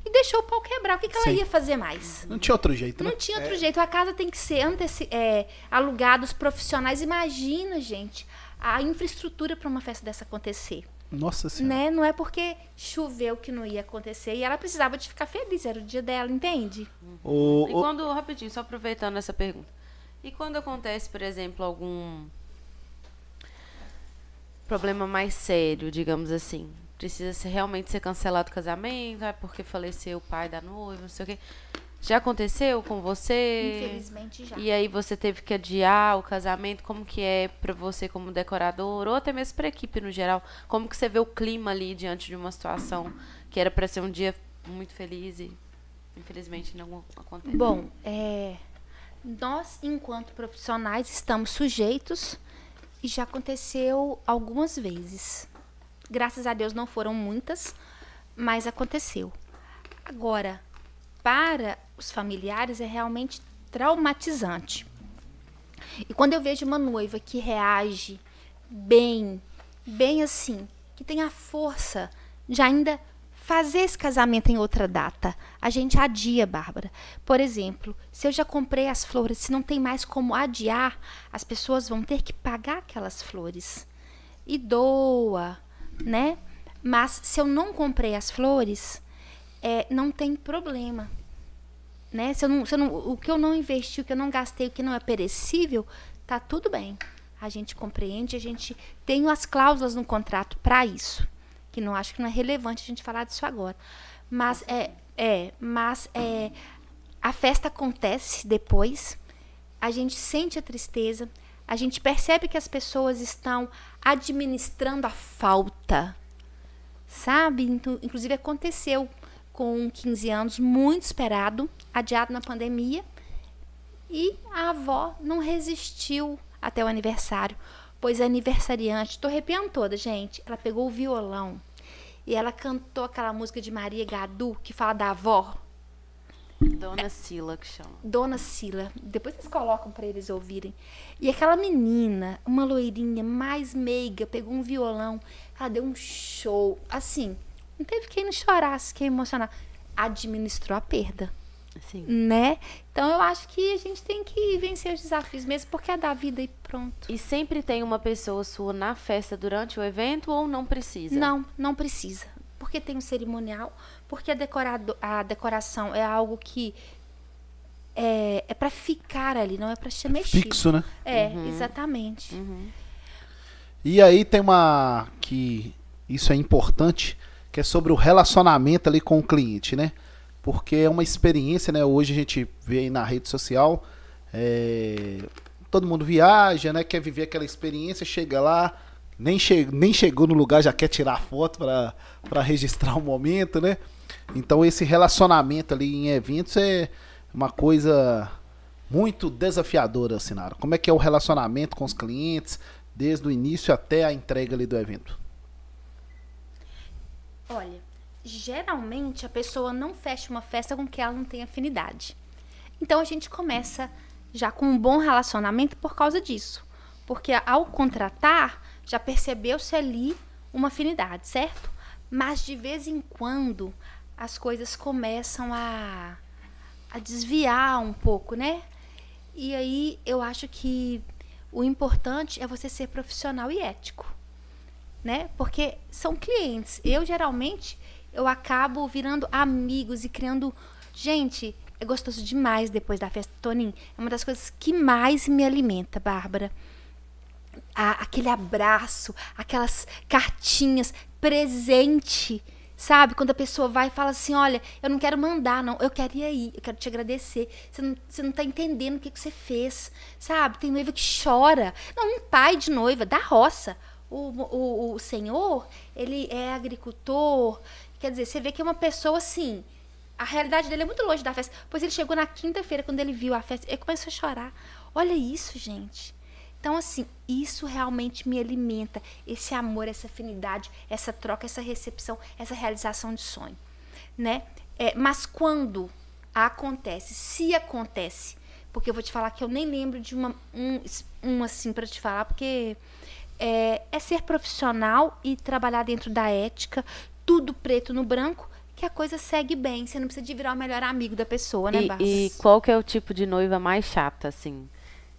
e deixou o pau quebrar. O que, que ela Sim. ia fazer mais? Não tinha outro jeito, né? Não tinha outro jeito. A casa tem que ser anteci é, alugada, os profissionais. Imagina, gente, a infraestrutura para uma festa dessa acontecer. Nossa senhora. Né? Não é porque choveu que não ia acontecer. E ela precisava de ficar feliz, era o dia dela, entende? O, E o- quando, rapidinho, só aproveitando essa pergunta. E quando acontece, por exemplo, algum problema mais sério, digamos assim, precisa ser, realmente ser cancelado o casamento, ah, porque faleceu o pai da noiva, não sei o quê. Já aconteceu com você? Infelizmente já. E aí você teve que adiar o casamento, como que é pra você como decorador, ou até mesmo pra equipe no geral? Como que você vê o clima ali diante de uma situação que era pra ser um dia muito feliz e infelizmente não acontece? Bom, é, nós, enquanto profissionais, estamos sujeitos e já aconteceu algumas vezes. Graças a Deus não foram muitas, mas aconteceu. Agora, para os familiares é realmente traumatizante. E quando eu vejo uma noiva que reage bem, bem assim, que tem a força de ainda fazer esse casamento em outra data, a gente adia, Bárbara. Por exemplo, se eu já comprei as flores, se não tem mais como adiar, as pessoas vão ter que pagar aquelas flores. E doa, né? Mas se eu não comprei as flores, é, não tem problema. Né? Se eu não, se eu não, o que eu não investi, o que eu não gastei, o que não é perecível, tá tudo bem. A gente compreende, a gente tem as cláusulas no contrato para isso. Que não acho que não é relevante a gente falar disso agora. Mas é, é, mas é, a festa acontece depois, a gente sente a tristeza, a gente percebe que as pessoas estão administrando a falta, sabe? Então, inclusive aconteceu com 15 anos, muito esperado, adiado na pandemia, e a avó não resistiu até o aniversário, pois a aniversariante, estou arrepiando toda, gente, ela pegou o violão e ela cantou aquela música de Maria Gadu que fala da avó. Dona Sila que chama. Dona Sila. Depois vocês colocam para eles ouvirem. E aquela menina, uma loirinha mais meiga, pegou um violão, ela deu um show. Assim, não teve quem não chorasse, quem emocionar. Administrou a perda. Sim. Né? Então eu acho que a gente tem que vencer os desafios mesmo, porque é da vida e pronto. E sempre tem uma pessoa sua na festa durante o evento ou não precisa? Não, não precisa. Porque tem um cerimonial, porque a, decorado, a decoração é algo que é, é para ficar ali, não é para ser mexido. Fixo, né? É, exatamente. E aí tem uma que isso é importante, que é sobre o relacionamento ali com o cliente, né? Porque é uma experiência, né? Hoje a gente vê aí na rede social, é, todo mundo viaja, né? Quer viver aquela experiência, chega lá, nem, che nem chegou no lugar, já quer tirar foto para registrar o momento, né? Então esse relacionamento ali em eventos é uma coisa muito desafiadora, Sinara. Como é que é o relacionamento com os clientes, desde o início até a entrega ali do evento? Olha, geralmente a pessoa não fecha uma festa com que ela não tem afinidade. Então a gente começa já com um bom relacionamento por causa disso. Porque ao contratar, já percebeu-se ali uma afinidade, certo? Mas de vez em quando as coisas começam a, a desviar um pouco, né? E aí eu acho que o importante é você ser profissional e ético, né? Porque são clientes. Eu geralmente eu acabo virando amigos e criando gente. É gostoso demais depois da festa, Toninho. É uma das coisas que mais me alimenta, Bárbara. A- aquele abraço, aquelas cartinhas, presente. Sabe? Quando a pessoa vai e fala assim: Olha, eu não quero mandar, não. Eu quero ir aí, eu quero te agradecer. Você não, você não tá entendendo o que, que você fez. Sabe? Tem noiva que chora. Não, um pai de noiva da roça. O, o, o senhor, ele é agricultor. Quer dizer, você vê que é uma pessoa assim. A realidade dele é muito longe da festa. Pois ele chegou na quinta-feira, quando ele viu a festa, ele começou a chorar. Olha isso, gente. Então, assim, isso realmente me alimenta. Esse amor, essa afinidade, essa troca, essa recepção, essa realização de sonho. Né? É, mas quando acontece, se acontece, porque eu vou te falar que eu nem lembro de uma, um, um assim para te falar, porque é, é ser profissional e trabalhar dentro da ética, tudo preto no branco, que a coisa segue bem. Você não precisa de virar o melhor amigo da pessoa, né, E, e qual que é o tipo de noiva mais chata, assim?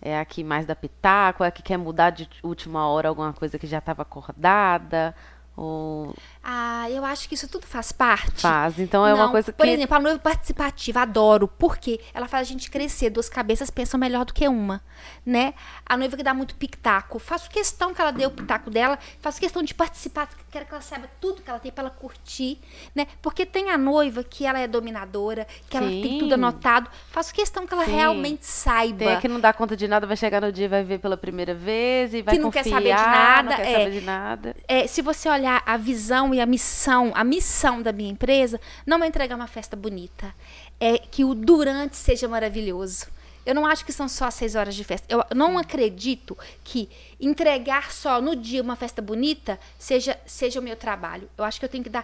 É a que mais dá pitaco? É a que quer mudar de última hora alguma coisa que já estava acordada? Ou Ah, eu acho que isso tudo faz parte. faz? Então é uma Não, coisa que... Por exemplo, a noiva participativa, adoro. Por quê? Ela faz a gente crescer. Duas cabeças pensam melhor do que uma, né? A noiva que dá muito pitaco. Faço questão que ela dê o pitaco dela. Faço questão de participar. Quero que ela saiba tudo que ela tem pra ela curtir, né? Porque tem a noiva que ela é dominadora, que ela tem Sim. tudo anotado. Faço questão que ela Sim. realmente saiba. Tem a que não dá conta de nada, vai chegar no dia e vai ver pela primeira vez e vai Que não quer confiar, saber de nada, não quer é. saber de nada. É, se você olhar a visão e a missão, a missão da minha empresa, não é entregar uma festa bonita. É que o durante seja maravilhoso. Eu não acho que são só seis horas de festa. Eu não acredito que entregar só no dia uma festa bonita seja, seja o meu trabalho. Eu acho que eu tenho que dar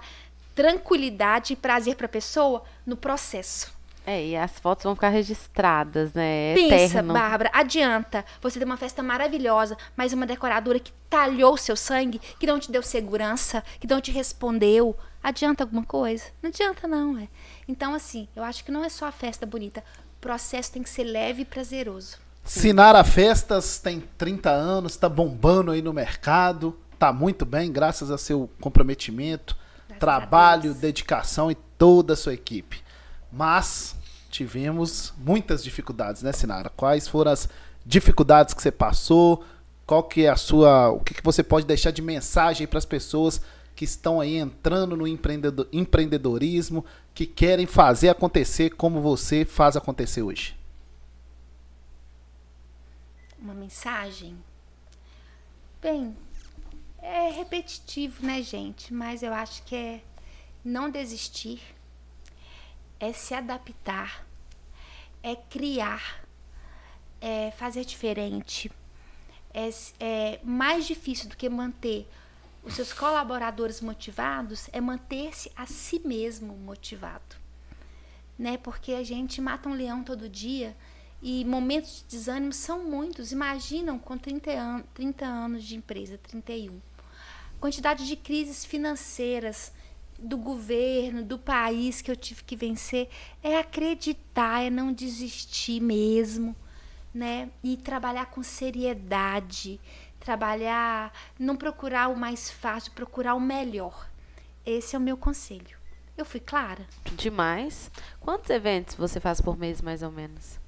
tranquilidade e prazer para a pessoa no processo. É, e as fotos vão ficar registradas, né? É Pensa, eterno. Bárbara, adianta você ter uma festa maravilhosa, mas uma decoradora que talhou o seu sangue, que não te deu segurança, que não te respondeu. Adianta alguma coisa? Não adianta, não, é. Então, assim, eu acho que não é só a festa bonita. O processo tem que ser leve e prazeroso. Sinara Festas tem 30 anos, tá bombando aí no mercado, tá muito bem, graças a seu comprometimento, Graças trabalho, dedicação e toda a sua equipe. Mas tivemos muitas dificuldades, né, Sinara? Quais foram as dificuldades que você passou? Qual que é a sua, o que, que você pode deixar de mensagem para as pessoas que estão aí entrando no empreendedor- empreendedorismo, que querem fazer acontecer como você faz acontecer hoje? Uma mensagem? Bem, é repetitivo, né, gente? Mas eu acho que é não desistir, é se adaptar, é criar, é fazer diferente. É, é mais difícil do que manter os seus colaboradores motivados é manter-se a si mesmo motivado né? Porque a gente mata um leão todo dia e momentos de desânimo são muitos. Imaginam com 30, an 30 anos de empresa, 31. Quantidade de crises financeiras do governo, do país que eu tive que vencer, é acreditar, é não desistir mesmo, né? E trabalhar com seriedade, trabalhar, não procurar o mais fácil, procurar o melhor. Esse é o meu conselho. Eu fui clara? Demais. Quantos eventos você faz por mês, mais ou menos?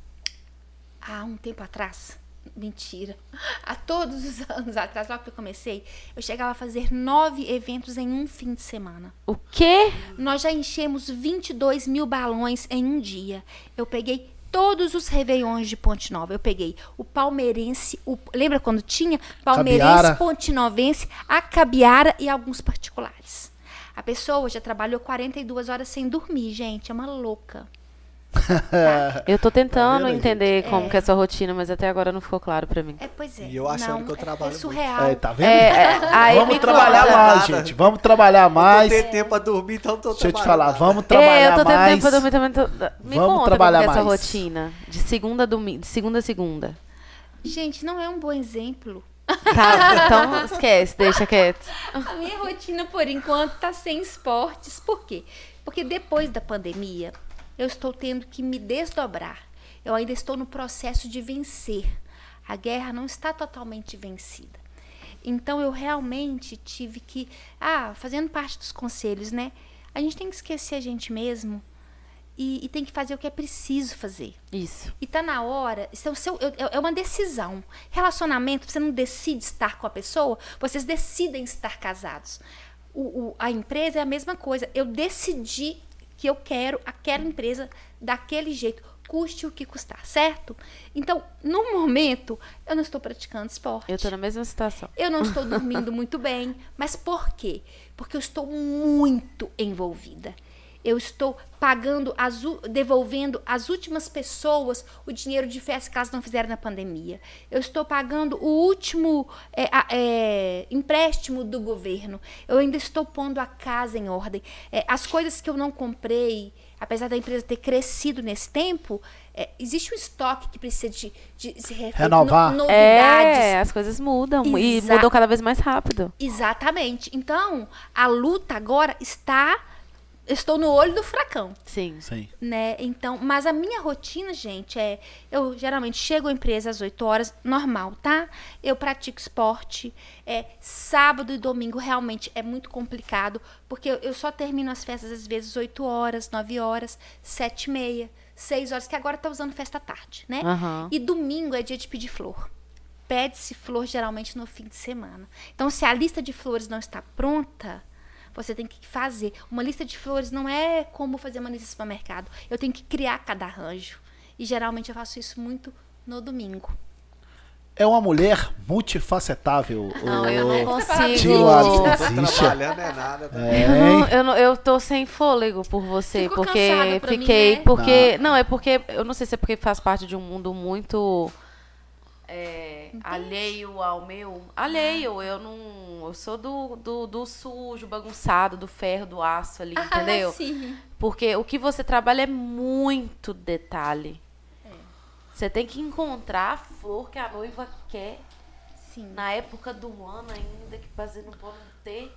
há um tempo atrás, mentira, há todos os *laughs* anos atrás, logo que eu comecei, eu chegava a fazer nove eventos em um fim de semana. O quê? Nós já enchemos 22 mil balões em um dia. Eu peguei todos os Réveillões de Ponte Nova. Eu peguei o palmeirense, o, lembra quando tinha? Palmeirense, Cabiara. Pontinovense, a Cabiara e alguns particulares. A pessoa já trabalhou 42 horas sem dormir, gente. É uma louca. *laughs* Eu tô tentando Tá vendo, entender gente? como É. que é a sua rotina, mas até agora não ficou claro pra mim. É, pois é. E eu achando não, que eu é- trabalho É muito. surreal. É, tá vendo? É, é, *laughs* aí vamos trabalhar conta. mais, gente. Vamos trabalhar Não mais. tô tendo tempo pra dormir, então tô Deixa eu te falar, vamos É, trabalhar eu tô tendo mais. tempo pra dormir também. tô- Me Vamos conta trabalhar como que é essa mais. rotina. De segunda a domingo, de segunda a segunda. Gente, não é um bom exemplo. Tá, então esquece, deixa quieto. A minha rotina, por enquanto, tá sem esportes. Por quê? Porque depois da pandemia, eu estou tendo que me desdobrar. Eu ainda estou no processo de vencer. A guerra não está totalmente vencida. Então, eu realmente tive que. Ah, fazendo parte dos conselhos, né? A gente tem que esquecer a gente mesmo e, e tem que fazer o que é preciso fazer. Isso. E tá na hora, isso é, o seu, é, é uma decisão. Relacionamento, você não decide estar com a pessoa, vocês decidem estar casados. O, o- a empresa é a mesma coisa. Eu decidi que eu quero aquela empresa daquele jeito, custe o que custar, certo? Então, no momento, eu não estou praticando esporte. Eu tô na mesma situação. Eu não estou dormindo *laughs* muito bem. Mas por quê? Porque eu estou muito envolvida. Eu estou pagando, as, devolvendo às últimas pessoas o dinheiro de festa que elas não fizeram na pandemia. Eu estou pagando o último é, é, empréstimo do governo. Eu ainda estou pondo a casa em ordem. É, as coisas que eu não comprei, apesar da empresa ter crescido nesse tempo, é, existe um estoque que precisa de, de se Renovar. no- novidades. É, as coisas mudam e Exa- mudam cada vez mais rápido. Exatamente. Então, a luta agora está. Estou no olho do furacão, Sim. Sim. né? Então, mas a minha rotina, gente, é. Eu geralmente chego à empresa às 8 horas, normal, tá? Eu pratico esporte. É, sábado e domingo realmente é muito complicado, porque eu, eu só termino as festas às vezes 8 horas, 9 horas, 7 e meia, 6 horas, que agora tá usando festa à tarde, né? Aham. E domingo é dia de pedir flor. Pede-se flor geralmente no fim de semana. Então, se a lista de flores não está pronta, você tem que fazer. Uma lista de flores não é como fazer uma lista de supermercado. Eu tenho que criar cada arranjo. E geralmente eu faço isso muito no domingo. É uma mulher multifacetável. *laughs* Não, ô- eu não Tio consigo. Adolfo. Trabalhando é nada. Tá? É, Eu, não- eu, não- eu tô sem fôlego por você, Ficou porque pra mim, fiquei. né? Porque. Não. é porque. Eu não sei se é porque faz parte de um mundo muito é, alheio ao meu. Alheio, eu não. Eu sou do, do, do sujo, bagunçado, do ferro, do aço ali, entendeu? Ah, sim. Porque o que você trabalha é muito detalhe. Você tem que encontrar a flor que a noiva quer Sim. na época do ano ainda, que você não pode ter.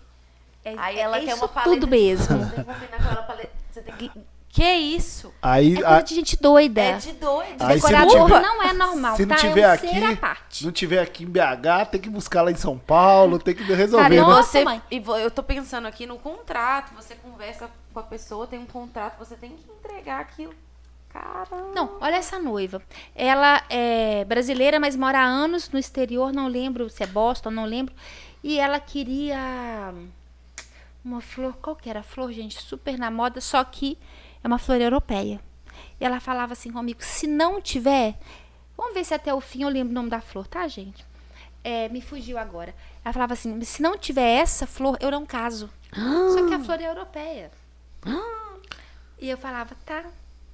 É, Aí é ela quer isso uma paleta. tudo mesmo. Você tem que combinar com ela paleta. Você tem que. Que isso? Aí, É a- coisa de gente doida. É de doido. Aí, Decorador tiver- não é normal, se não tá? tiver é um aqui, ser à parte. não tiver aqui em BH, tem que buscar lá em São Paulo, tem que resolver, Cara, né? Você, mãe. eu tô pensando aqui no contrato, você conversa com a pessoa, tem um contrato, você tem que entregar aquilo. Caramba. Não, olha essa noiva. Ela é brasileira, mas mora há anos no exterior, não lembro se é Boston, não lembro. E ela queria uma flor, qual que era a flor, gente? Super na moda, só que é uma flor europeia. E ela falava assim comigo, se não tiver, vamos ver se até o fim eu lembro o nome da flor, tá, gente? É, me fugiu agora. Ela falava assim, se não tiver essa flor, eu não caso. Só que a flor é europeia. E eu falava, tá,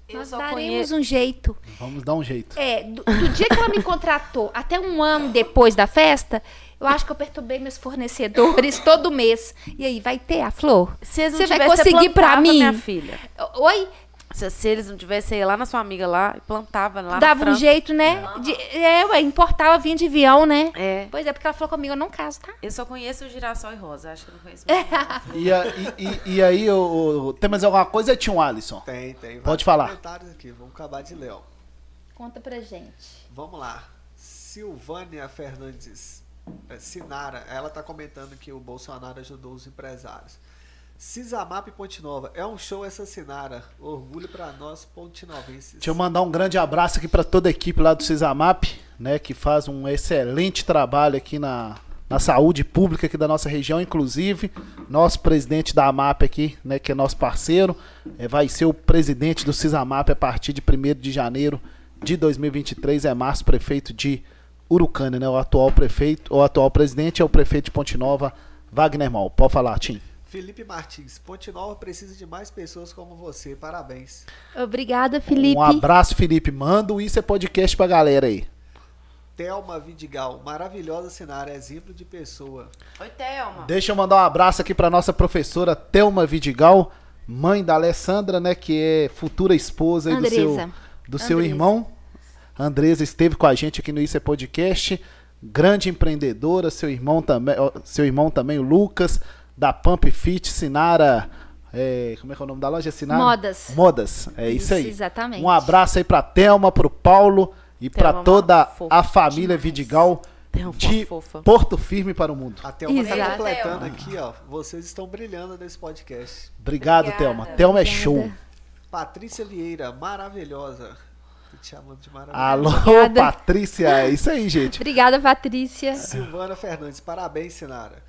Eu nós daremos conheço- um jeito. Vamos dar um jeito. É, do, do dia que ela me contratou até um ano depois da festa, eu acho que eu perturbei meus fornecedores *laughs* todo mês. E aí, vai ter a flor? Você vai conseguir pra plantava, mim? minha filha. Oi? Se, se eles não tivessem lá na sua amiga lá e plantava lá na Dava um jeito, né? De, é, ué, importava, vinha de avião, né? É. Pois é, porque ela falou comigo, eu não caso, tá? Eu só conheço o girassol e rosa, acho que eu não conheço É. E, a- e- e- e aí, o, o- tem mais alguma coisa, Tio Alisson? Tem, tem. Pode falar. comentários aqui. Vamos acabar de ler. ó. Conta pra gente. Vamos lá. Silvânia Fernandes. é, Sinara, ela tá comentando que o Bolsonaro ajudou os empresários. Cisamap Ponte Nova. É um show essa Sinara. Orgulho pra nós pontinovenses. Deixa eu mandar um grande abraço aqui para toda a equipe lá do Cisamap, né, que faz um excelente trabalho aqui na, na saúde pública aqui da nossa região, inclusive nosso presidente da AMAP aqui, né, que é nosso parceiro, eh, vai ser o presidente do Cisamap a partir de 1 de janeiro de 2023, é Márcio, prefeito de Urucânia, né, o atual prefeito, o atual presidente é o prefeito de Ponte Nova, Wagner Mal. Pode falar, Tim. Felipe Martins. Ponte Nova precisa de mais pessoas como você. Parabéns. Obrigada, Felipe. Um abraço, Felipe. Manda o Isso é Podcast pra galera aí. Thelma Vidigal. Maravilhosa Sinara. Exemplo de pessoa. Oi, Thelma. Deixa eu mandar um abraço aqui para nossa professora Thelma Vidigal, mãe da Alessandra, né, que é futura esposa aí do seu, Andresa. do seu irmão. Andresa esteve com a gente aqui no Isso é Podcast, grande empreendedora, seu irmão também, seu irmão também, o Lucas, da Pump Fit, Sinara, é, como é que é o nome da loja? Sinara? Modas. Modas, é isso, Isso, aí. exatamente. Um abraço aí pra Thelma, pro Paulo e é para uma toda a família demais. Vidigal Thelma de fofa. Porto Firme para o mundo. A Thelma tá completando Thelma. aqui, ó. Vocês estão brilhando nesse podcast. Obrigado, Obrigada. Thelma. Thelma é show. Patrícia Vieira. Maravilhosa. Tô te chamando de maravilhosa. Alô, Obrigada. Patrícia. É isso aí, gente. Obrigada, Patrícia. Silvana Fernandes, parabéns, Sinara.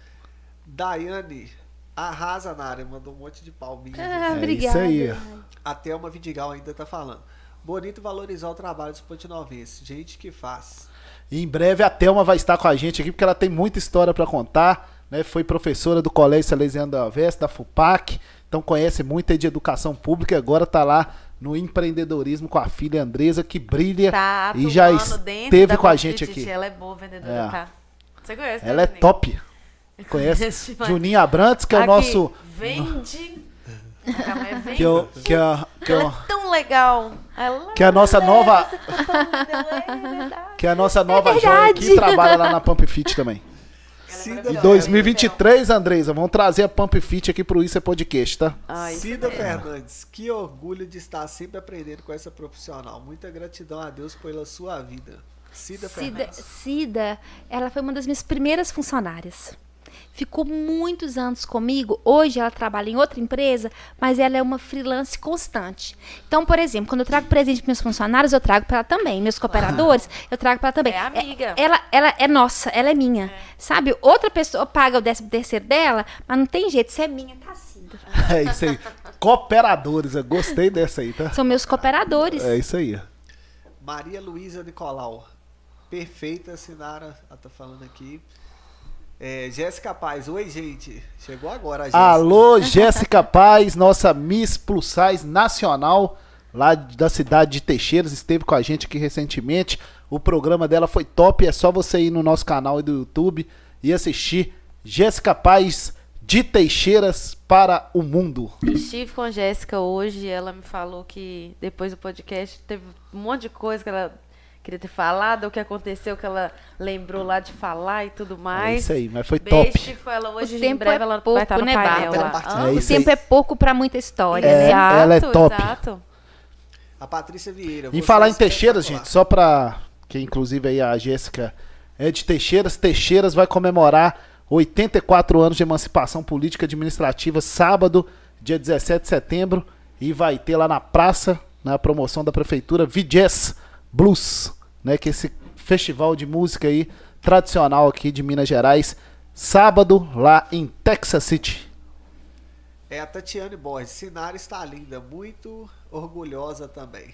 Daiane, arrasa na área, mandou um monte de palminhas. Ah, É obrigada. isso aí. A Thelma Vidigal ainda tá falando. Bonito valorizar o trabalho dos potinovenses. Gente que faz. E em breve a Thelma vai estar com a gente aqui, porque ela tem muita história para contar. Né? Foi professora do Colégio Salesiano da Alves, da FUPAC. Então conhece muito aí de educação pública e agora tá lá no empreendedorismo com a filha Andresa, que brilha Tá e já esteve com a gente aqui. Ela é boa vendedora, É. tá? Você conhece, né, Ela é Juninho? top. *laughs* Conhece? Juninho Abrantes, que é o nosso. Vende. A. Que, é o- que, é, que, é, Ela o- é tão legal. Ela... que é a nossa nova. É. Que é a nossa nova joia verdade. que trabalha lá na Pump Fit também. Ela é Cida, Em maravilhosa. 2023, Andresa, vamos trazer a Pump Fit aqui pro Isso é Podcast, tá? Isso Cida. Fernandes, que orgulho de estar sempre aprendendo com essa profissional. Muita gratidão a Deus pela sua vida. Cida, Cida, Fernandes. Cida, ela foi uma das minhas primeiras funcionárias. Ficou muitos anos comigo. Hoje ela trabalha em outra empresa, mas ela é uma freelance constante. Então, por exemplo, quando eu trago presente para meus funcionários, eu trago para ela também. Meus cooperadores, *laughs* eu trago para ela também. É amiga. Ela, ela é nossa, ela é minha. Sabe? Outra pessoa paga o décimo terceiro dela, mas não tem jeito. Se é minha, tá Cida. *laughs* É isso aí. Cooperadores, eu gostei dessa aí, tá? São meus cooperadores. É isso aí. Maria Luísa Nicolau. Perfeita, Sinara. Ela tá falando aqui. É, Jéssica Paz. Oi, gente. Chegou agora a Jéssica. Alô, Jéssica Paz, nossa Miss Plus Size Nacional. lá da cidade de Teixeiras, esteve com a gente aqui recentemente. O programa dela foi top, é só você ir no nosso canal do YouTube e assistir Jéssica Paz de Teixeiras para o mundo. Estive com a Jéssica hoje, ela me falou que depois do podcast teve um monte de coisa que ela queria ter falado, o que aconteceu que ela lembrou lá de falar e tudo mais. É isso aí, mas foi Beijo, top. estive com ela hoje, O em tempo breve é ela pouco, vai estar no né, Bárbara? lá. É o tempo aí. é pouco pra muita história, É, né? Exato, ela é top. Exato. A Patrícia Vieira. Você falar é em Teixeiras, gente, só pra. Que inclusive aí a Jéssica é de Teixeiras. Teixeiras vai comemorar 84 anos de emancipação política e administrativa, sábado, dia 17 de setembro. E vai ter lá na praça, na promoção da prefeitura, Vigés Blues, né? Que é esse festival de música aí tradicional aqui de Minas Gerais. Sábado, lá em Texas City. É a Tatiane Borges. Sinara está linda, muito orgulhosa também.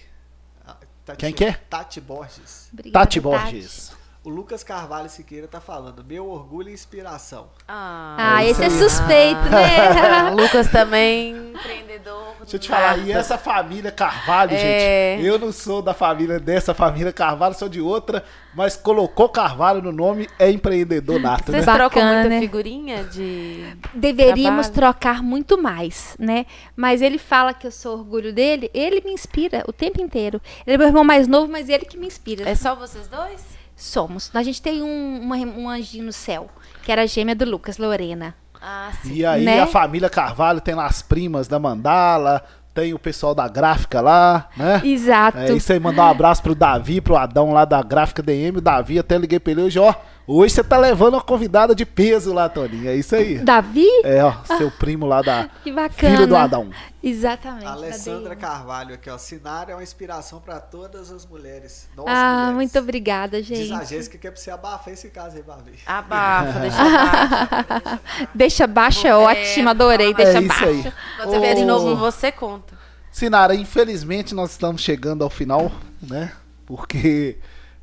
Tati- Quem que é? Tati Borges. Obrigada, Tati Borges. O Lucas Carvalho Siqueira tá falando. Meu orgulho e inspiração. Ah, Ah, esse é suspeito, né? *laughs* Lucas também, empreendedor. Deixa eu te falar, e essa família Carvalho, É. gente? Eu não sou da família dessa família Carvalho, sou de outra, mas colocou Carvalho no nome, é empreendedor nato, né? Vocês Bacana, trocam muita né? figurinha de. Deveríamos Trabalho. trocar muito mais, né? Mas ele fala que eu sou orgulho dele, ele me inspira o tempo inteiro. Ele é meu irmão mais novo, mas ele que me inspira. É só vocês dois? Somos. A gente tem um, uma- um anjinho no céu, que era a gêmea do Lucas, Lorena. Ah, sim. E aí Né? a família Carvalho tem lá as primas da Mandala, tem o pessoal da gráfica lá, né? Exato. É isso aí, mandar um abraço pro Davi, pro Adão lá da gráfica DM. O Davi até liguei pra ele hoje, ó. Hoje você tá levando uma convidada de peso lá, Toninho. É isso aí. Davi? É, ó, seu primo lá da. *laughs* Que bacana. Filho do Adão. Exatamente. da Alessandra. Carvalho aqui, ó. Sinara é uma inspiração para todas as mulheres. Nós, Ah, mulheres. muito obrigada, Diz a gente. Jéssica que é pra você abafar esse caso aí, Babi. Abafa, *laughs* deixa abaixo. Deixa baixo é ótimo, adorei. Deixa É isso aí. baixo. Quando você vier de Ô. novo, você conta. Sinara, infelizmente nós estamos chegando ao final, né? Porque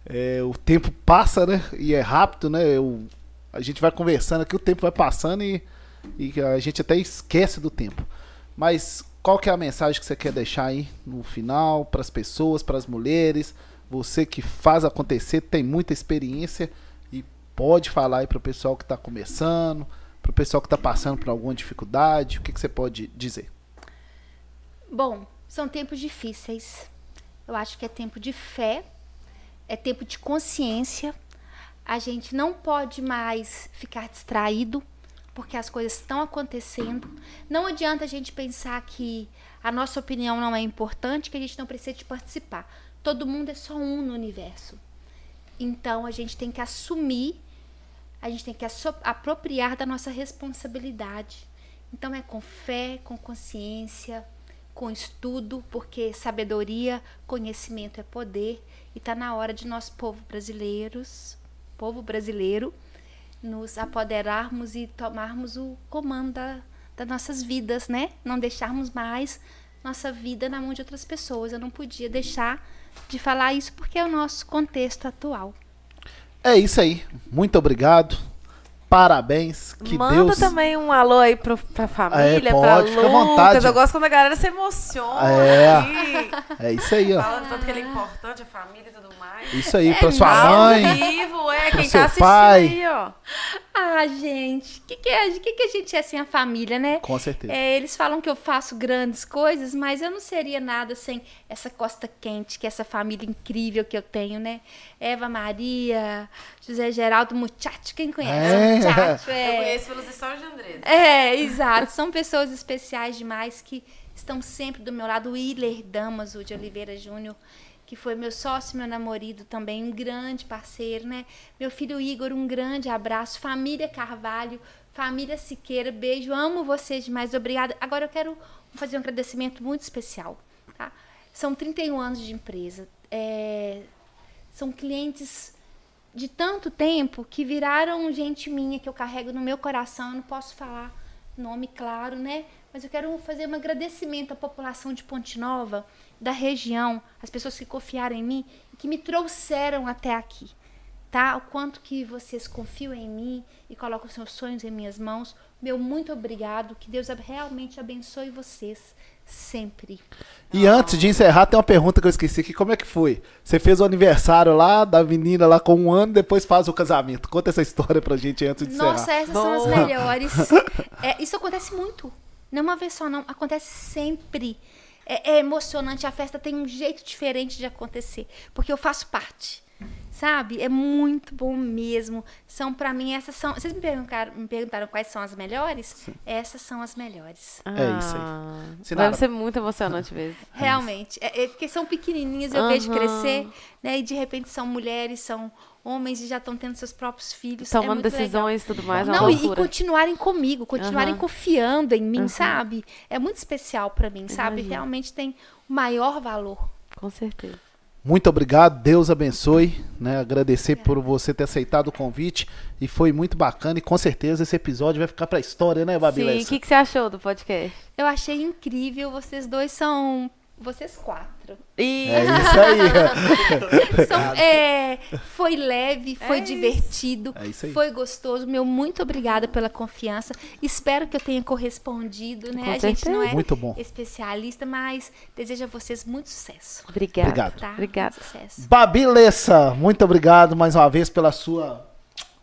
é, o tempo passa, né? E é rápido, né? Eu- a gente vai conversando aqui, o tempo vai passando e, e a gente até esquece do tempo. Mas qual que é a mensagem que você quer deixar aí no final para as pessoas, para as mulheres? Você que faz acontecer, tem muita experiência e pode falar aí para o pessoal que está começando, para o pessoal que está passando por alguma dificuldade. O que, que você pode dizer? Bom, são tempos difíceis. Eu acho que é tempo de fé, é tempo de consciência. A gente não pode mais ficar distraído, porque as coisas estão acontecendo. Não adianta a gente pensar que a nossa opinião não é importante, que a gente não precisa de participar. Todo mundo é só um no universo. Então a gente tem que assumir, a gente tem que apropriar da nossa responsabilidade. Então é com fé, com consciência, com estudo, porque sabedoria, conhecimento é poder. E está na hora de nós, povo brasileiros, povo brasileiro, nos apoderarmos e tomarmos o comando da, das nossas vidas, né? Não deixarmos mais nossa vida na mão de outras pessoas. Eu não podia deixar de falar isso porque é o nosso contexto atual. É isso aí. Muito obrigado. Parabéns. Que Manda Deus. também um alô aí pro, pra família, É, pra pode, à Lucas. vontade. Eu gosto quando a galera se emociona É. É isso aí, ó. Falando tanto que ele é importante, a família e tudo. Isso aí pra sua Ao mãe. vivo, é, quem seu tá assistindo pai. aí, ó. Ah, gente, o que, que, é, que, que a gente é sem a família, né? Com certeza. É, eles falam que eu faço grandes coisas, mas eu não seria nada sem essa costa quente, que é essa família incrível que eu tenho, né? Eva Maria, José Geraldo Muchacho, quem conhece? É. Muchacho, Eu é. conheço pelos stories de Andresa. É, exato. São pessoas especiais demais que estão sempre do meu lado. O Willer Damaso de Oliveira Júnior, que foi meu sócio, meu namorado também, um grande parceiro, né? Meu filho Igor, um grande abraço. Família Carvalho, família Siqueira, beijo. Amo vocês demais. Obrigada. Agora eu quero fazer um agradecimento muito especial, tá? São 31 anos de empresa. É, são clientes de tanto tempo que viraram gente minha que eu carrego no meu coração. Eu não posso falar nome claro, né? Mas eu quero fazer um agradecimento à população de Ponte Nova, da região, as pessoas que confiaram em mim e que me trouxeram até aqui. Tá? O quanto que vocês confiam em mim e colocam seus sonhos em minhas mãos, Meu muito obrigado. Que Deus realmente abençoe vocês sempre. E antes de encerrar, tem uma pergunta que eu esqueci aqui. Como é que foi? Você fez o aniversário lá da menina lá com um ano, depois faz o casamento. Conta essa história pra gente antes de Nossa, encerrar. essas são as melhores. É, isso acontece muito. Não uma vez só, não. Acontece sempre. É, é emocionante. A festa tem um jeito diferente de acontecer. Porque eu faço parte. Sabe? É muito bom mesmo. São, pra mim, essas são. Vocês me perguntaram, me perguntaram quais são as melhores? Essas são as melhores. É isso aí. Ah, Sinara. Deve ser muito emocionante *laughs* mesmo. Realmente. É, é porque são pequenininhas, eu Aham. vejo crescer, né? E de repente são mulheres, são homens e já estão tendo seus próprios filhos. é Tomando legal. decisões e tudo mais. é Não, e, e continuarem comigo, continuarem Aham. confiando em mim, sabe? É muito especial pra mim, sabe? Imagino. Realmente tem o maior valor. Com certeza. Muito obrigado, Deus abençoe, né? Agradecer por você ter aceitado o convite e foi muito bacana e com certeza esse episódio vai ficar pra história, né, Sim, Babilessa? o que, que você achou do podcast? Eu achei incrível, vocês dois são. Vocês quatro. E... É isso aí. *laughs* São, é, foi leve, foi É divertido, É isso aí. foi gostoso. Meu muito obrigada pela confiança. Espero que eu tenha correspondido, né? Com a gente não é Muito bom. especialista, mas desejo a vocês muito sucesso. Obrigada. Obrigado. Tá? Obrigada. Muito sucesso. Babilessa, muito obrigado mais uma vez pela sua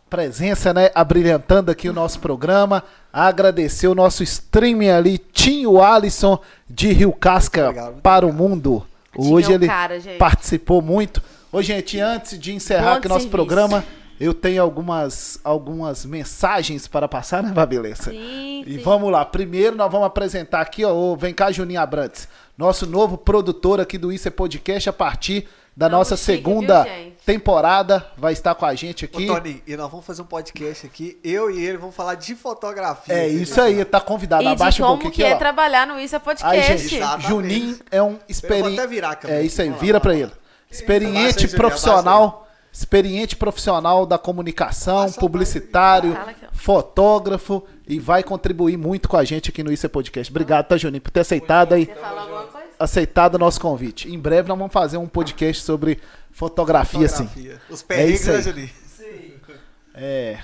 presença, né? Abrilhantando aqui o nosso programa. Agradecer o nosso streaming ali, Tinho Alisson, de Rio Casca para o mundo. Tinho Hoje ele cara, participou muito. Ô, gente, antes de encerrar Bom aqui nosso serviço. programa, eu tenho algumas, algumas mensagens para passar, né, Babilessa? Sim, E sim. vamos lá. Primeiro nós vamos apresentar aqui, ó, o Vem cá, Juninho Abrantes, nosso novo produtor aqui do Isso é Podcast a partir da Novo nossa chique, segunda viu? Temporada. Vai estar com a gente Ô, aqui. Tony, e nós vamos fazer um podcast aqui, eu e ele vamos falar de fotografia. É isso aí, tá convidado. E de Abaixa um como pouquinho que aqui, é ó. trabalhar no Isso é Aí, Podcast. gente, Exatamente. Juninho é um experiente. até virar a câmera É isso aí, vira lá. ele. Experiente aí, profissional, experiente profissional da comunicação, publicitário, fotógrafo e vai contribuir muito com a gente aqui no Isso é Podcast. Obrigado, tá, Juninho, por ter aceitado aí. Você fala alguma coisa? Aceitado o nosso convite. Em breve nós vamos fazer um podcast sobre fotografia, sim. Fotografia. Os perrengues, isso aí. né, Juninho? É.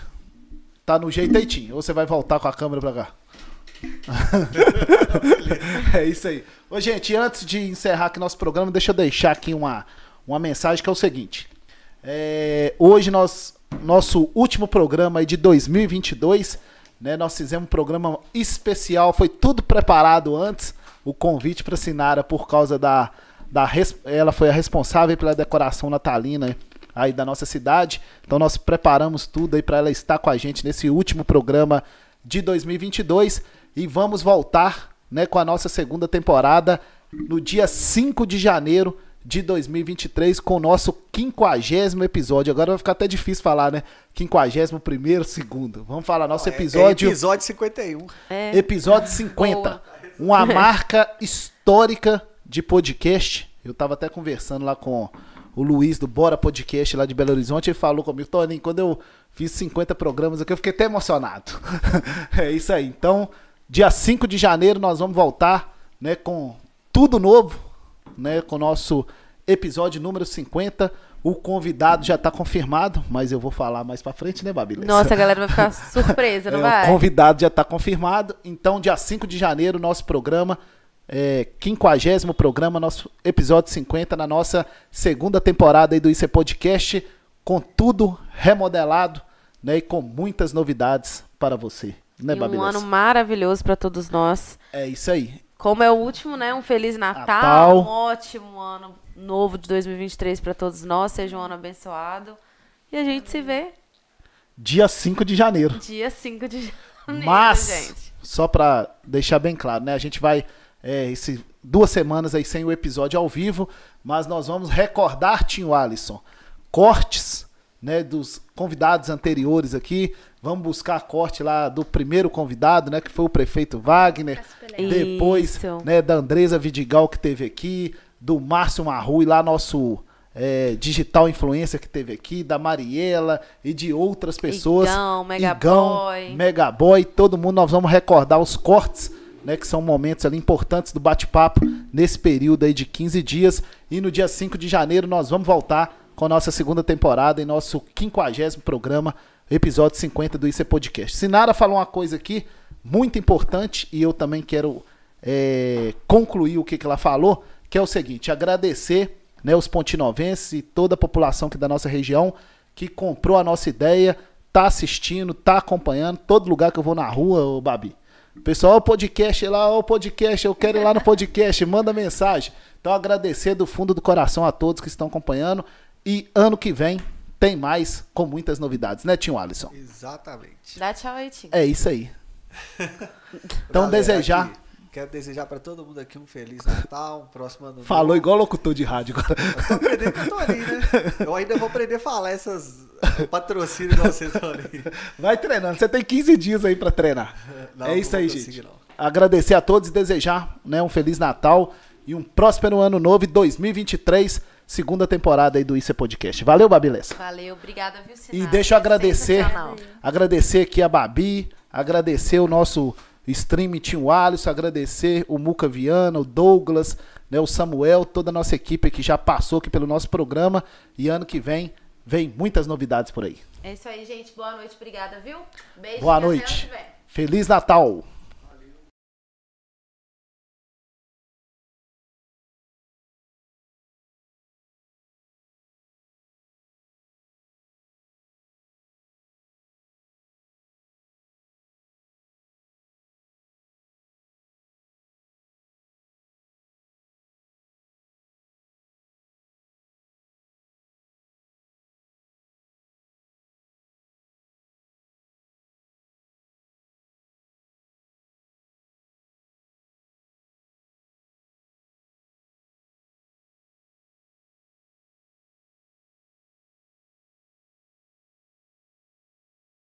Tá no jeito aí, Tim. Ou você vai voltar com a câmera pra cá? *laughs* é isso aí. Ô, gente, antes de encerrar aqui nosso programa, deixa eu deixar aqui uma, uma mensagem que é o seguinte. É, hoje, nós, nosso último programa aí de 2022, né? Nós fizemos um programa especial, foi tudo preparado antes, o convite para Sinara por causa da, da ela foi a responsável pela decoração natalina aí da nossa cidade. Então nós preparamos tudo aí para ela estar com a gente nesse último programa de 2022 e vamos voltar, né, com a nossa segunda temporada no dia 5 de janeiro de 2023 com o nosso quinquagésimo episódio. Agora vai ficar até difícil falar, né? Quinquagésimo primeiro, segundo. Vamos falar nosso É- é episódio episódio 51. É. Episódio 50. Boa. Uma *laughs* marca histórica de podcast. Eu tava até conversando lá com o Luiz do Bora Podcast lá de Belo Horizonte. Ele falou comigo, Toninho, quando eu fiz 50 programas aqui, eu fiquei até emocionado. *laughs* é isso aí. Então, dia 5 de janeiro nós vamos voltar, né, com tudo novo, né, com o nosso episódio número 50. O convidado já tá confirmado, mas eu vou falar mais pra frente, né, Babi? Nossa, a galera vai ficar *laughs* surpresa, não É, vai? O convidado já está confirmado. Então, dia 5 de janeiro, nosso programa, é, 50 programa, nosso episódio 50, na nossa segunda temporada aí do é Podcast, com tudo remodelado né, e com muitas novidades para você. Né, E um Babilessa? ano maravilhoso para todos nós. É isso aí. Como é o último, né? Um Feliz Natal, Natal. um ótimo ano novo de 2023 para todos nós. Seja um ano abençoado. E a gente se vê Dia 5 de janeiro. dia 5 de janeiro, Mas, gente. só para deixar bem claro, né? A gente vai é, esse, duas semanas aí sem o episódio ao vivo, mas nós vamos recordar, Tinho Alisson, cortes né, dos convidados anteriores aqui. Vamos buscar corte lá do primeiro convidado, né? Que foi o prefeito Wagner. Depois, Isso. né, da Andresa Vidigal que teve aqui, do Márcio Marrui, lá nosso é, digital influencer que teve aqui, da Mariela e de outras pessoas. Igão, Megaboy. Igão, Megaboy, todo mundo, nós vamos recordar os cortes, né, que são momentos ali importantes do bate-papo nesse período aí de 15 dias. E no dia 5 de janeiro nós vamos voltar com a nossa segunda temporada em nosso 50 programa, episódio 50 do Isso é Podcast. Sinara falou uma coisa aqui, muito importante e eu também quero é, concluir o que, que ela falou, que é o seguinte, agradecer né, os pontinovenses e toda a população aqui da nossa região que comprou a nossa ideia, tá assistindo, tá acompanhando, todo lugar que eu vou na rua, ô Babi. Pessoal, o podcast lá, o podcast, eu quero ir lá no podcast, *laughs* manda mensagem. Então agradecer do fundo do coração a todos que estão acompanhando e ano que vem tem mais com muitas novidades, né, Tio Alisson? Exatamente. Dá tchau aí, Tim. É isso aí. *laughs* Então Galera, desejar aqui, quero desejar para todo mundo aqui um feliz Natal, um próximo ano novo. Falou igual locutor de rádio agora. Eu tô aprendendo que eu tô ali, né? Eu ainda vou aprender a falar essas patrocínios que vocês estão ali. Vai treinando. Você tem 15 dias aí pra treinar. *laughs* Não, é isso aí, gente. não. Agradecer a todos e desejar né, um Feliz Natal e um próspero ano novo e 2023, segunda temporada aí do Isso é Podcast. Valeu, Babilessa. Valeu, obrigada, viu, E Sinara? deixa eu agradecer, agradecer aqui a Babi, agradecer o nosso stream Tim Alisson, agradecer o Muca Viana, o Douglas, né, o Samuel, toda a nossa equipe que já passou aqui pelo nosso programa e ano que vem vem muitas novidades por aí. É isso aí, gente. Boa noite, obrigada, viu? Beijo Boa e noite. Feliz Natal!